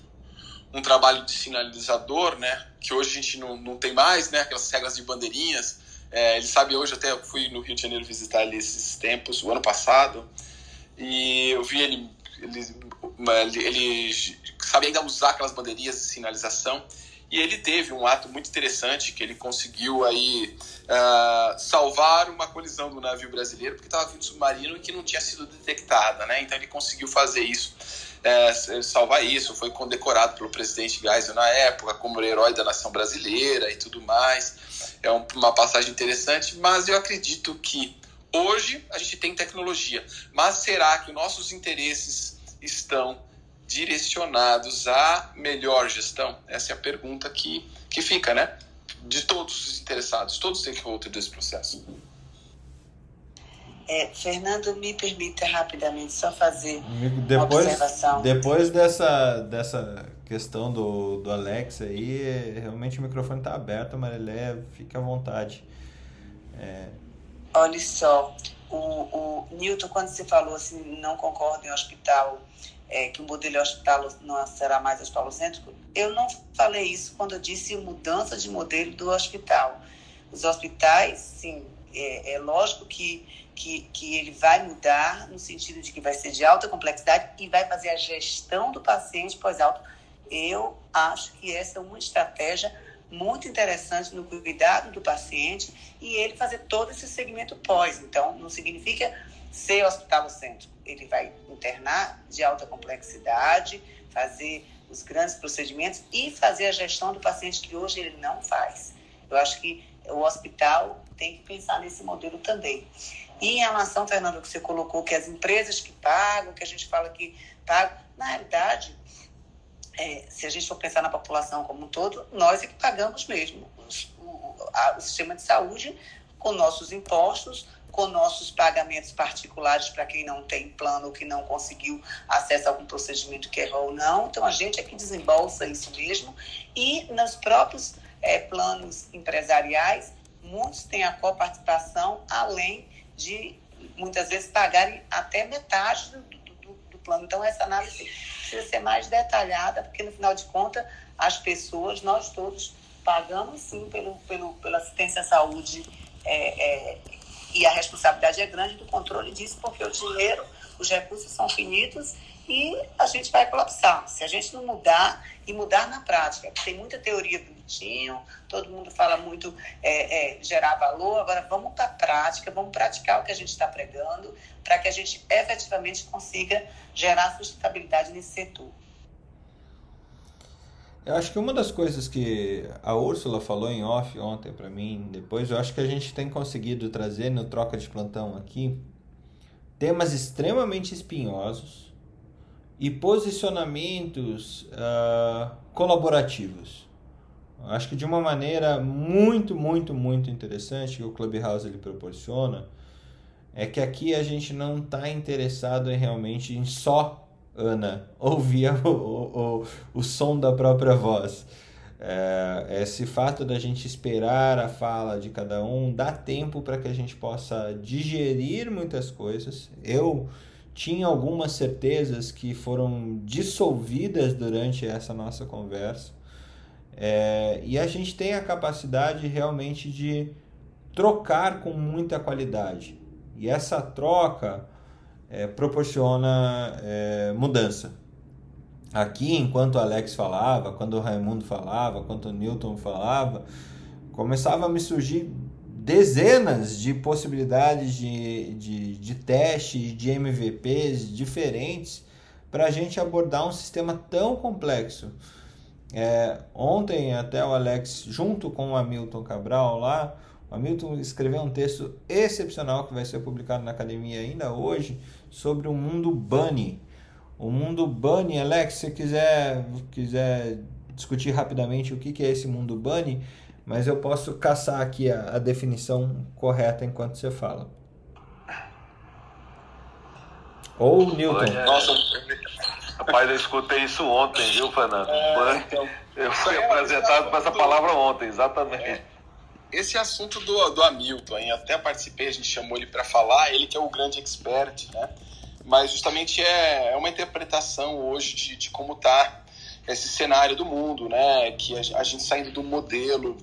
um trabalho de sinalizador, né? Que hoje a gente não, não tem mais, né? Aquelas regras de bandeirinhas. É, ele sabe hoje, até fui no Rio de Janeiro visitar ele esses tempos, o ano passado, e eu vi ele, ele, ele sabe ainda usar aquelas bandeirinhas de sinalização. E ele teve um ato muito interessante que ele conseguiu aí uh, salvar uma colisão do navio brasileiro porque estava vindo submarino e que não tinha sido detectada, né? Então ele conseguiu fazer isso, é, salvar isso. Foi condecorado pelo presidente Geisel na época como herói da nação brasileira e tudo mais. É um, uma passagem interessante, mas eu acredito que hoje a gente tem tecnologia, mas será que os nossos interesses estão direcionados à melhor gestão? Essa é a pergunta que, que fica, né? De todos os interessados, todos os stakeholders desse processo. É, Fernando, me permita rapidamente só fazer depois, uma observação. Depois dessa, dessa questão do, do Alex aí, realmente o microfone está aberto, Marilé, fique à vontade. É... Olha só, o, o Newton, quando você falou assim, não concordo em hospital é, que o modelo hospital não será mais hospitalocêntrico, eu não falei isso quando eu disse mudança de modelo do hospital. Os hospitais, sim, é, é lógico que, que, que ele vai mudar no sentido de que vai ser de alta complexidade e vai fazer a gestão do paciente pós-alto. Eu acho que essa é uma estratégia muito interessante no cuidado do paciente e ele fazer todo esse segmento pós. Então, não significa ser hospitalocêntrico. Ele vai internar de alta complexidade, fazer os grandes procedimentos e fazer a gestão do paciente que hoje ele não faz. Eu acho que o hospital tem que pensar nesse modelo também. E em relação, Fernando, que você colocou que as empresas que pagam, que a gente fala que pagam, na realidade, é, se a gente for pensar na população como um todo, nós é que pagamos mesmo. Os, o, a, o sistema de saúde, com nossos impostos, com nossos pagamentos particulares para quem não tem plano ou que não conseguiu acesso a algum procedimento que errou ou não. Então, a gente é que desembolsa isso mesmo. E nos próprios é, planos empresariais, muitos têm a coparticipação, além de, muitas vezes, pagarem até metade do, do, do plano. Então, essa análise precisa ser mais detalhada, porque, no final de contas, as pessoas, nós todos, pagamos sim pelo, pelo, pela assistência à saúde é, é, e a responsabilidade é grande do controle disso, porque o dinheiro, os recursos são finitos e a gente vai colapsar. Se a gente não mudar e mudar na prática, tem muita teoria bonitinho, todo mundo fala muito é, é, gerar valor, agora vamos para a prática, vamos praticar o que a gente está pregando, para que a gente efetivamente consiga gerar sustentabilidade nesse setor. Eu acho que uma das coisas que a Úrsula falou em off ontem para mim, depois, eu acho que a gente tem conseguido trazer no troca de plantão aqui temas extremamente espinhosos e posicionamentos uh, colaborativos. Eu acho que de uma maneira muito, muito, muito interessante que o Clubhouse ele proporciona é que aqui a gente não está interessado em realmente em só Ana ouvia o, o, o, som da própria voz. É, esse fato da gente esperar a fala de cada um dá tempo para que a gente possa digerir muitas coisas. Eu tinha algumas certezas que foram dissolvidas durante essa nossa conversa. É, e a gente tem a capacidade realmente de trocar com muita qualidade. E essa troca é, proporciona é, mudança. Aqui, enquanto o Alex falava, quando o Raimundo falava, quando o Newton falava, começava a me surgir dezenas de possibilidades de, de, de teste, de MVPs diferentes para a gente abordar um sistema tão complexo. É, ontem até o Alex, junto com o Hamilton Cabral lá, o Hamilton escreveu um texto excepcional que vai ser publicado na academia ainda hoje sobre o mundo Bunny. O mundo Bunny, Alex, se quiser, quiser discutir rapidamente o que, que é esse mundo Bunny, mas eu posso caçar aqui a, a definição correta enquanto você fala. Ou Newton. É... Nossa, rapaz, eu escutei isso ontem, viu, Fernando? É, então, eu fui apresentado com essa palavra ontem, exatamente. É. Esse assunto do, do Hamilton, hein? até participei, a gente chamou ele para falar, ele que é o grande expert, né? Mas justamente é, é uma interpretação hoje de, de como está esse cenário do mundo, né? Que a, a gente saindo do modelo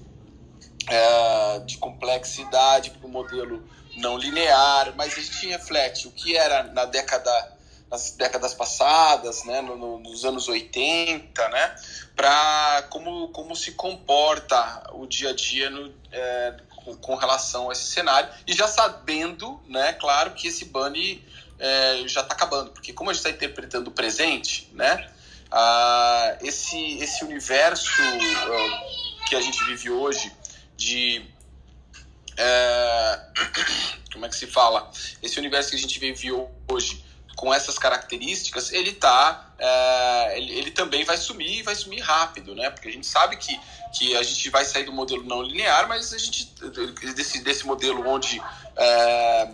é, de complexidade para o modelo não linear, mas a gente reflete o que era na década nas décadas passadas, né, no, no, nos anos 80, né, para como, como se comporta o dia a dia no, é, com, com, relação a esse cenário e já sabendo, né, claro que esse bunny é, já está acabando, porque como a gente está interpretando o presente, né, ah, esse, esse universo uh, que a gente vive hoje de é, como é que se fala? Esse universo que a gente vive hoje com essas características, ele tá, é, ele, ele, também vai sumir e vai sumir rápido, né? Porque a gente sabe que, que a gente vai sair do modelo não linear, mas a gente desse, desse modelo onde é,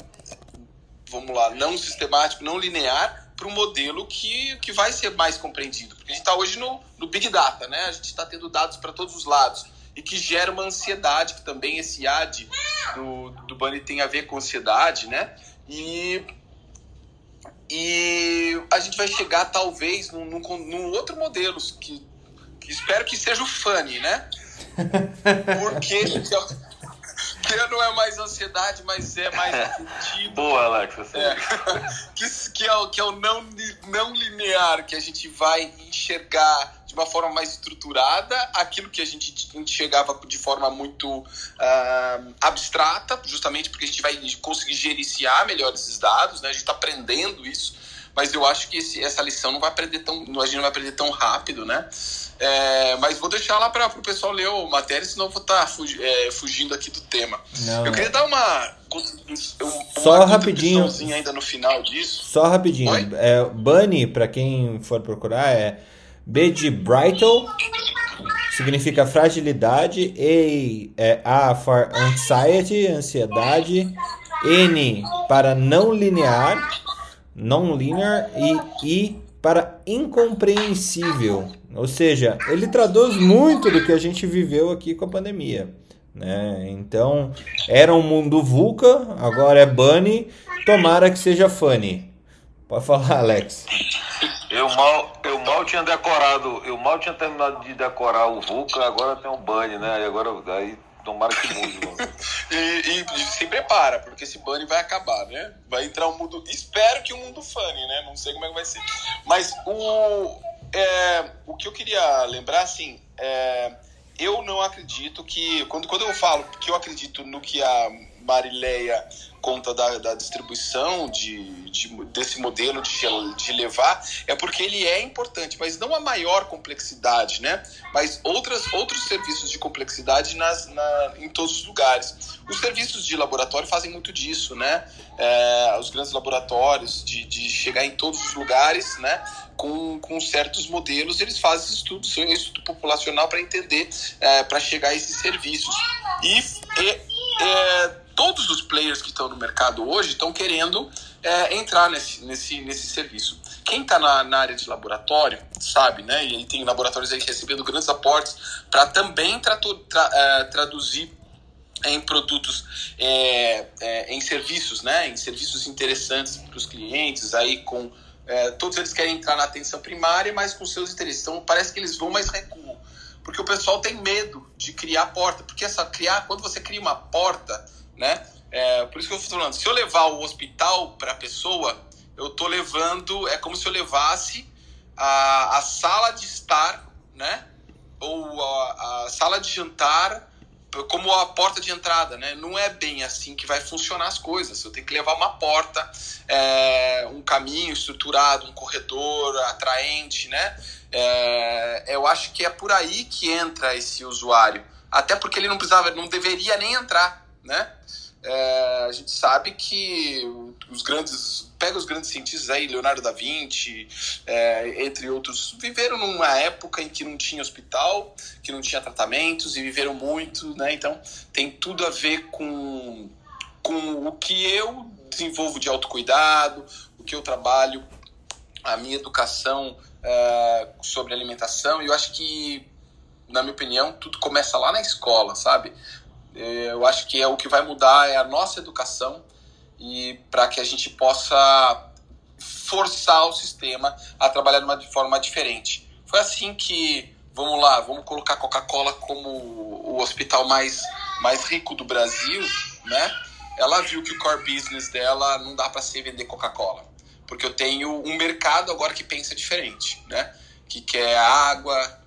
vamos lá, não sistemático, não linear, para um modelo que, que vai ser mais compreendido. Porque a gente está hoje no, no Big Data, né? A gente está tendo dados para todos os lados e que gera uma ansiedade, que também esse AD do, do Bunny tem a ver com ansiedade, né? E, e a gente vai chegar talvez num, num, num outro modelo que, que espero que seja o Funny, né? Porque que não é mais ansiedade, mas é mais sentido. Boa, Alex. É, que, que, é o, que é o não, não linear, que a gente vai enxergar uma forma mais estruturada aquilo que a gente enxergava de forma muito uh, abstrata, justamente porque a gente vai conseguir gerenciar melhor esses dados, né? a gente está aprendendo isso mas eu acho que esse, essa lição não vai aprender tão, a gente não vai aprender tão rápido, né? É, mas vou deixar lá para o pessoal ler a matéria, senão eu vou estar tá fugi, é, fugindo aqui do tema. Não, eu queria dar uma, uma só rapidinho ainda no final disso. Só rapidinho. É, Bunny, para quem for procurar, é B de Brighton, significa fragilidade, E é A for anxiety, ansiedade, N para não linear non-linear e I para incompreensível. Ou seja, ele traduz muito do que a gente viveu aqui com a pandemia. Né? Então, era um mundo VUCA, agora é Bunny, tomara que seja Funny. Pode falar, Alex. Eu mal, eu mal tinha decorado, eu mal tinha terminado de decorar o VUCA, agora tem um Bunny, né? E agora aí Tomara que mude, e, e, e, se prepara, porque esse bunny vai acabar, né? Vai entrar um mundo. Espero que um mundo funny, né? Não sei como é que vai ser. Mas o, é, o que eu queria lembrar, assim, é, eu não acredito que. Quando, quando eu falo que eu acredito no que a Marileia conta da, da distribuição de, de, desse modelo de, de levar, é porque ele é importante, mas não a maior complexidade, né? Mas outras, outros serviços de complexidade nas, na, em todos os lugares. Os serviços de laboratório fazem muito disso, né? É, os grandes laboratórios de, de chegar em todos os lugares, né? Com, com certos modelos, eles fazem estudos, estudo populacional para entender, é, para chegar a esses serviços. E, e é, todos os players que estão no mercado hoje estão querendo é, entrar nesse, nesse, nesse serviço. Quem está na, na, área de laboratório sabe, né? E tem laboratórios aí recebendo grandes aportes para também tra, tra, é, traduzir em produtos, é, é, em serviços, né? Em serviços interessantes para os clientes, aí com é, todos eles querem entrar na atenção primária, mas com seus interesses. Então parece que eles vão mais recuam, porque o pessoal tem medo de criar porta, porque essa criar, quando você cria uma porta né? É, por isso que eu estou falando, se eu levar o hospital para a pessoa, eu estou levando, é como se eu levasse a, a sala de estar, né? Ou a, a sala de jantar como a porta de entrada, né? Não é bem assim que vai funcionar as coisas. Eu tenho que levar uma porta, é, um caminho estruturado, um corredor atraente, né? É, eu acho que é por aí que entra esse usuário. Até porque ele não precisava, não deveria nem entrar, né? É, a gente sabe que os grandes, pega os grandes cientistas aí, Leonardo da Vinci, é, entre outros, viveram numa época em que não tinha hospital, que não tinha tratamentos e viveram muito, né? Então tem tudo a ver com, com o que eu desenvolvo de autocuidado, o que eu trabalho, a minha educação é, sobre alimentação. E eu acho que, na minha opinião, tudo começa lá na escola, sabe? É, eu acho que é o que vai mudar é a nossa educação e para que a gente possa forçar o sistema a trabalhar de uma forma diferente. Foi assim que, vamos lá, vamos colocar Coca-Cola como o hospital mais, mais rico do Brasil, né? Ela viu que o core business dela não dá para ser vender Coca-Cola, porque eu tenho um mercado agora que pensa diferente, né? Que quer água,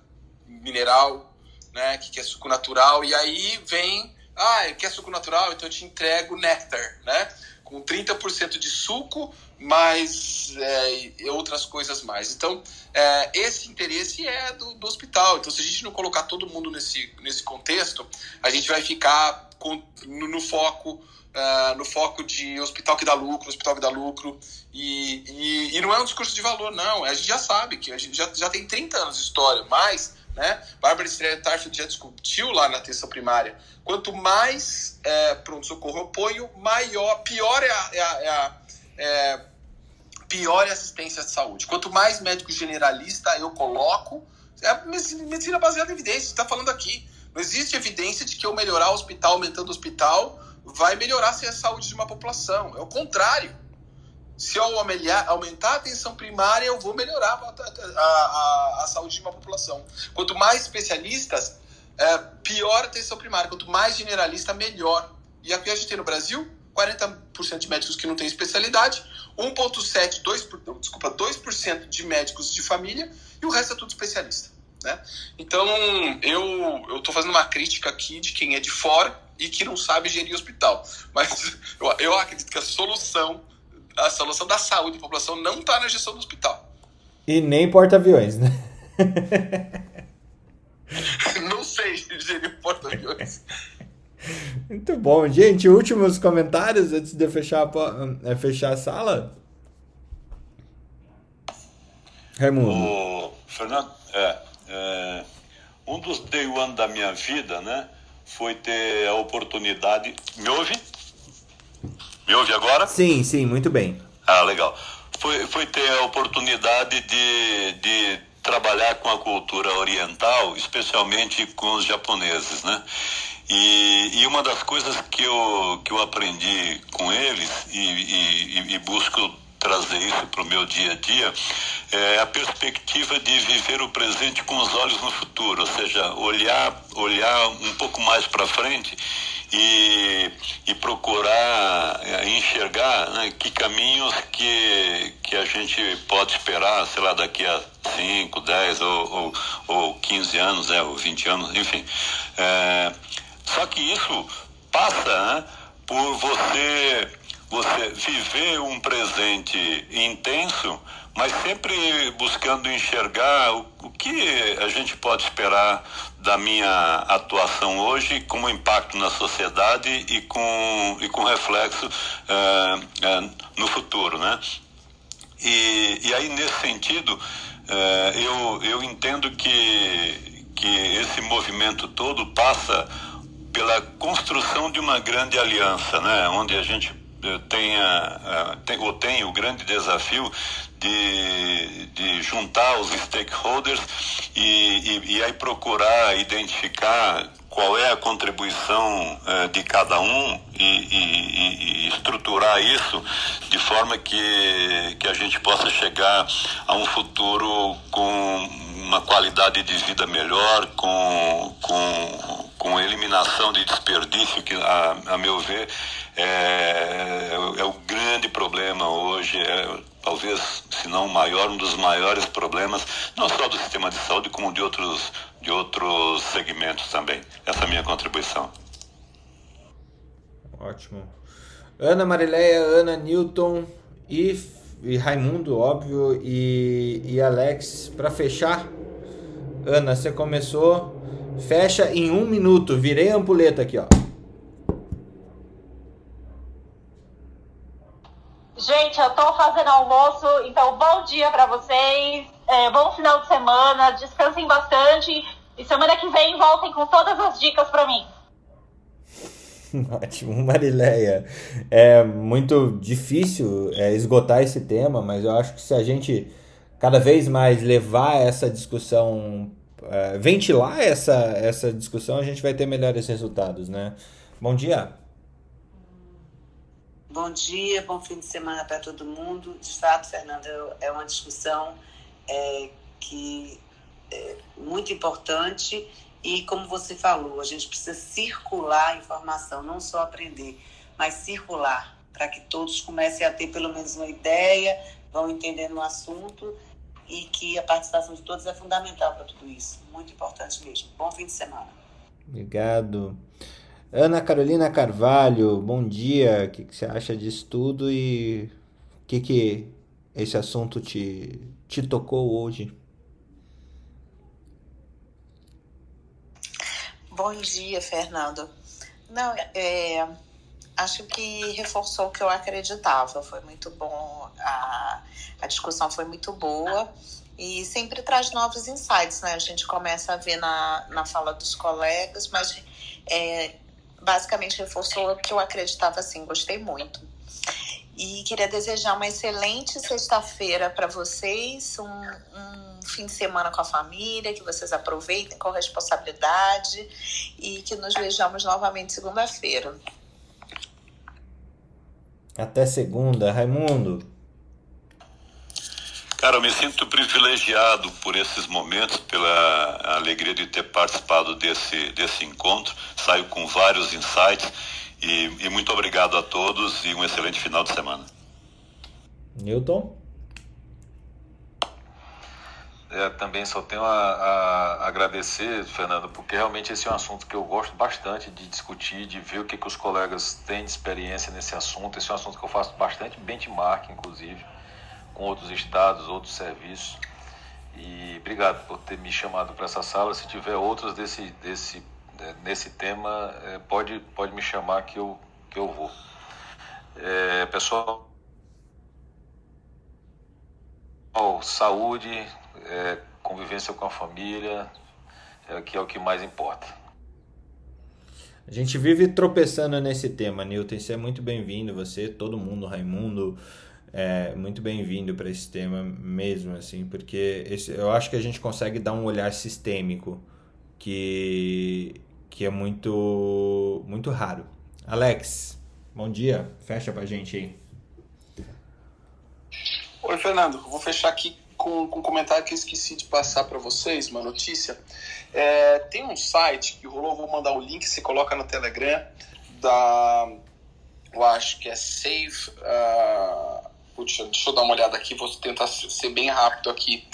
mineral, né? Que quer suco natural e aí vem, ah, quer suco natural, então eu te entrego néctar, né? com 30% de suco, mais é, outras coisas mais. Então, é, esse interesse é do, do, hospital. Então, se a gente não colocar todo mundo nesse, nesse contexto, a gente vai ficar com, no, no foco. Uh, no foco de hospital que dá lucro, hospital que dá lucro, e, e, e, não é um discurso de valor, não. A gente já sabe que a gente já, já tem 30 anos de história, mas né? Bárbara Tarfeld já discutiu lá na atenção primária. Quanto mais é, pronto-socorro eu ponho, maior, pior é a, é a, é a é, pior é a assistência de saúde. Quanto mais médico generalista eu coloco, é medicina baseada em evidência, está falando aqui. Não existe evidência de que eu melhorar o hospital, aumentando o hospital, vai melhorar a saúde de uma população. É o contrário. Se eu aumentar a atenção primária, eu vou melhorar a, a, a saúde de uma população. Quanto mais especialistas, é, pior a atenção primária. Quanto mais generalista, melhor. E aqui a gente tem no Brasil 40% de médicos que não têm especialidade, 1,7%, 2, desculpa, 2% de médicos de família e o resto é tudo especialista. Né? Então, eu estou fazendo uma crítica aqui de quem é de fora e que não sabe gerir hospital. Mas eu, eu acredito que a solução a solução da saúde da população não está na gestão do hospital. E nem porta-aviões, né? não sei gerir porta-aviões. Muito bom. Gente, últimos comentários antes de eu fechar a, é, fechar a sala? Raimundo. O Fernando, é, é, um dos day one da minha vida, né, foi ter a oportunidade... Me ouve? Me ouve agora? Sim, sim, muito bem. Ah, legal. Foi, foi ter a oportunidade de, de trabalhar com a cultura oriental, especialmente com os japoneses, né? E, e uma das coisas que eu, que eu aprendi com eles e, e, e busco trazer isso para o meu dia a dia é a perspectiva de viver o presente com os olhos no futuro, ou seja, olhar, olhar um pouco mais para frente e, e procurar é, enxergar né, que caminhos que, que a gente pode esperar, sei lá, daqui a 5, 10 ou, ou, ou 15 anos, né, ou 20 anos, enfim. É, só que isso passa né, por você, você viver um presente intenso mas sempre buscando enxergar o, o, que a gente pode esperar da minha atuação hoje como impacto na sociedade e com, e com reflexo uh, uh, no futuro, né? E, e aí, nesse sentido, uh, eu, eu entendo que, que esse movimento todo passa pela construção de uma grande aliança, né? Onde a gente tenha, tem, ou tem o grande desafio de, de juntar os stakeholders e, e, e aí procurar identificar qual é a contribuição uh, de cada um e, e, e, estruturar isso de forma que, que a gente possa chegar a um futuro com uma qualidade de vida melhor, com, com, com eliminação de desperdício, que, a, a meu ver, é, é, é o grande problema hoje. É, talvez se não o maior, um dos maiores problemas, não só do sistema de saúde, como de outros, de outros segmentos também. Essa é a minha contribuição. Ótimo. Ana Marileia, Ana Newton e, e Raimundo, óbvio, e, e Alex, para fechar. Ana, você começou. Fecha em um minuto. Virei a ampulheta aqui, ó. Gente, eu tô fazendo almoço, então bom dia para vocês, é, bom final de semana, descansem bastante e semana que vem voltem com todas as dicas para mim. Ótimo, Marileia. É muito difícil é, esgotar esse tema, mas eu acho que se a gente cada vez mais levar essa discussão, é, ventilar essa, essa discussão, a gente vai ter melhores resultados, né? Bom dia. Bom dia, bom fim de semana para todo mundo. De fato, Fernanda, é uma discussão é, que é muito importante e, como você falou, a gente precisa circular a informação, não só aprender, mas circular, para que todos comecem a ter pelo menos uma ideia, vão entendendo o assunto e que a participação de todos é fundamental para tudo isso. Muito importante mesmo. Bom fim de semana. Obrigado. Ana Carolina Carvalho, bom dia. O que, que você acha disso tudo e o que, que esse assunto te, te tocou hoje? Bom dia, Fernando. Não, é, acho que reforçou o que eu acreditava. Foi muito bom, a, a discussão foi muito boa e sempre traz novos insights, né? A gente começa a ver na, na fala dos colegas, mas é, basicamente reforçou o que eu acreditava assim, gostei muito. E queria desejar uma excelente sexta-feira para vocês, um, um, fim de semana com a família, que vocês aproveitem com responsabilidade e que nos vejamos novamente segunda-feira. Até segunda, Raimundo. Cara, eu me sinto privilegiado por esses momentos, pela alegria de ter participado desse, desse encontro. Saio com vários insights e, e muito obrigado a todos e um excelente final de semana. Newton? É, também só tenho a, a, agradecer, Fernando, porque realmente esse é um assunto que eu gosto bastante de discutir, de ver o que, que os colegas têm de experiência nesse assunto. Esse é um assunto que eu faço bastante benchmark, inclusive com outros estados, outros serviços. E obrigado por ter me chamado para essa sala. Se tiver outras desse, desse, é, nesse tema, é, pode, pode me chamar que eu, que eu vou. É, pessoal, saúde, é, convivência com a família, é, que é o que mais importa. A gente vive tropeçando nesse tema, Newton. Você é muito bem-vindo, você, todo mundo, Raimundo, é muito bem-vindo para esse tema mesmo, assim, porque esse, eu acho que a gente consegue dar um olhar sistêmico que, que é muito, muito raro. Alex, bom dia, fecha pra gente aí. Oi, Fernando, vou fechar aqui com, com um comentário que eu esqueci de passar para vocês, uma notícia. É, tem um site que rolou, vou mandar o link, você coloca no Telegram, da. Eu acho que é Save. Uh, Putz, deixa eu dar uma olhada aqui, vou tentar ser bem rápido aqui.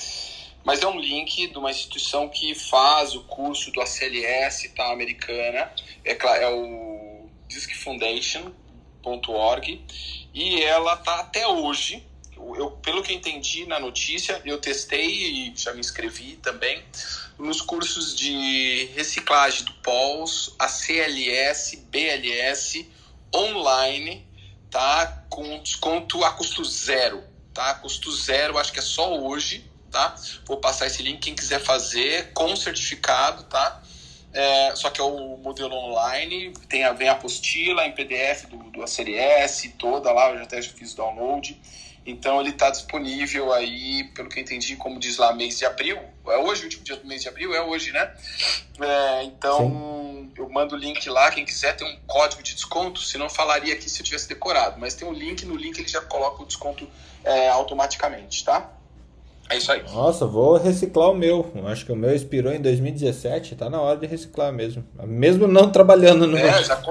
Mas é um link de uma instituição que faz o curso do ACLS, tá, americana. É, é o discfoundation.org. E ela tá até hoje, eu, pelo que eu entendi na notícia, eu testei e já me inscrevi também nos cursos de reciclagem do POLS, ACLS, BLS, online tá com desconto a custo zero, tá? Custo zero, acho que é só hoje, tá? Vou passar esse link quem quiser fazer com certificado, tá? É, só que é o modelo online, tem a, vem a apostila em PDF do, do ACLS toda lá, eu já até já fiz download. Então ele está disponível aí, pelo que eu entendi, como diz lá, mês de abril. É hoje o último dia do mês de abril? É hoje, né? É, então Sim. eu mando o link lá, quem quiser tem um código de desconto, se não falaria aqui se eu tivesse decorado, mas tem um link, no link ele já coloca o desconto é, automaticamente, tá? É isso aí. Nossa, vou reciclar o meu. Acho que o meu expirou em 2017. Tá na hora de reciclar mesmo. Mesmo não trabalhando no. É, já,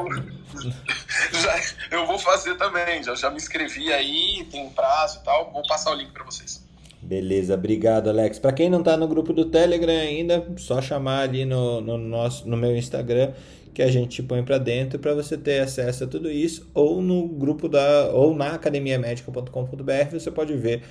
já Eu vou fazer também. Já, já me inscrevi aí, tem um prazo e tal. Vou passar o link para vocês. Beleza, obrigado, Alex. Para quem não está no grupo do Telegram ainda, só chamar ali no, no, nosso, no meu Instagram que a gente põe para dentro para você ter acesso a tudo isso, ou no grupo da, ou na academiamedica.com.br você pode ver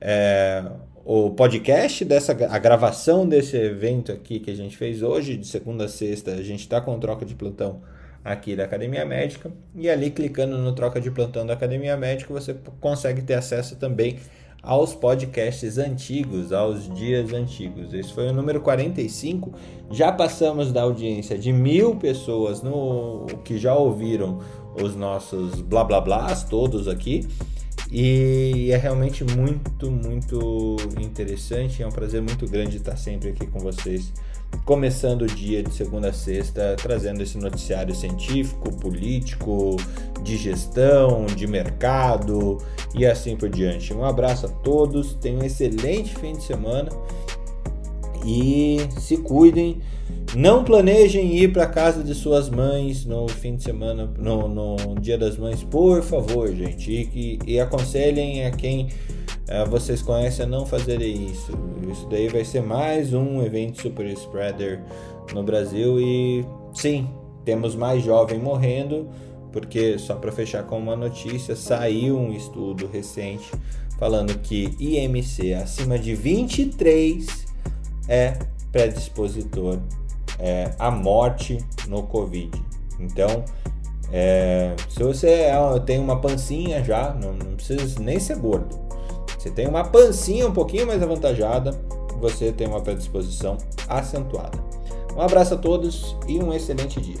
é, o podcast dessa a gravação desse evento aqui que a gente fez hoje, de segunda a sexta, a gente está com troca de plantão aqui da Academia Médica e ali clicando no troca de plantão da Academia Médica você consegue ter acesso também aos podcasts antigos, aos dias antigos. Esse foi o número 45. Já passamos da audiência de mil pessoas no que já ouviram os nossos blá blá blás todos aqui. E é realmente muito, muito interessante. É um prazer muito grande estar sempre aqui com vocês começando o dia de segunda a sexta, trazendo esse noticiário científico, político, de gestão, de mercado e assim por diante. Um abraço a todos, tenham um excelente fim de semana e se cuidem. Não planejem ir para casa de suas mães no fim de semana, no, no Dia das Mães, por favor, gente. E, e, aconselhem a quem uh, vocês conhecem a não fazerem isso. Isso daí vai ser mais um evento super spreader no Brasil e sim, temos mais jovem morrendo, porque só para fechar com uma notícia, saiu um estudo recente falando que IMC acima de 23 é predispositor é, à morte no Covid. Então, é, se você é, tem uma pancinha já, não, não precisa nem ser gordo. Você tem uma pancinha um pouquinho mais avantajada, você tem uma predisposição acentuada. Um abraço a todos e um excelente dia.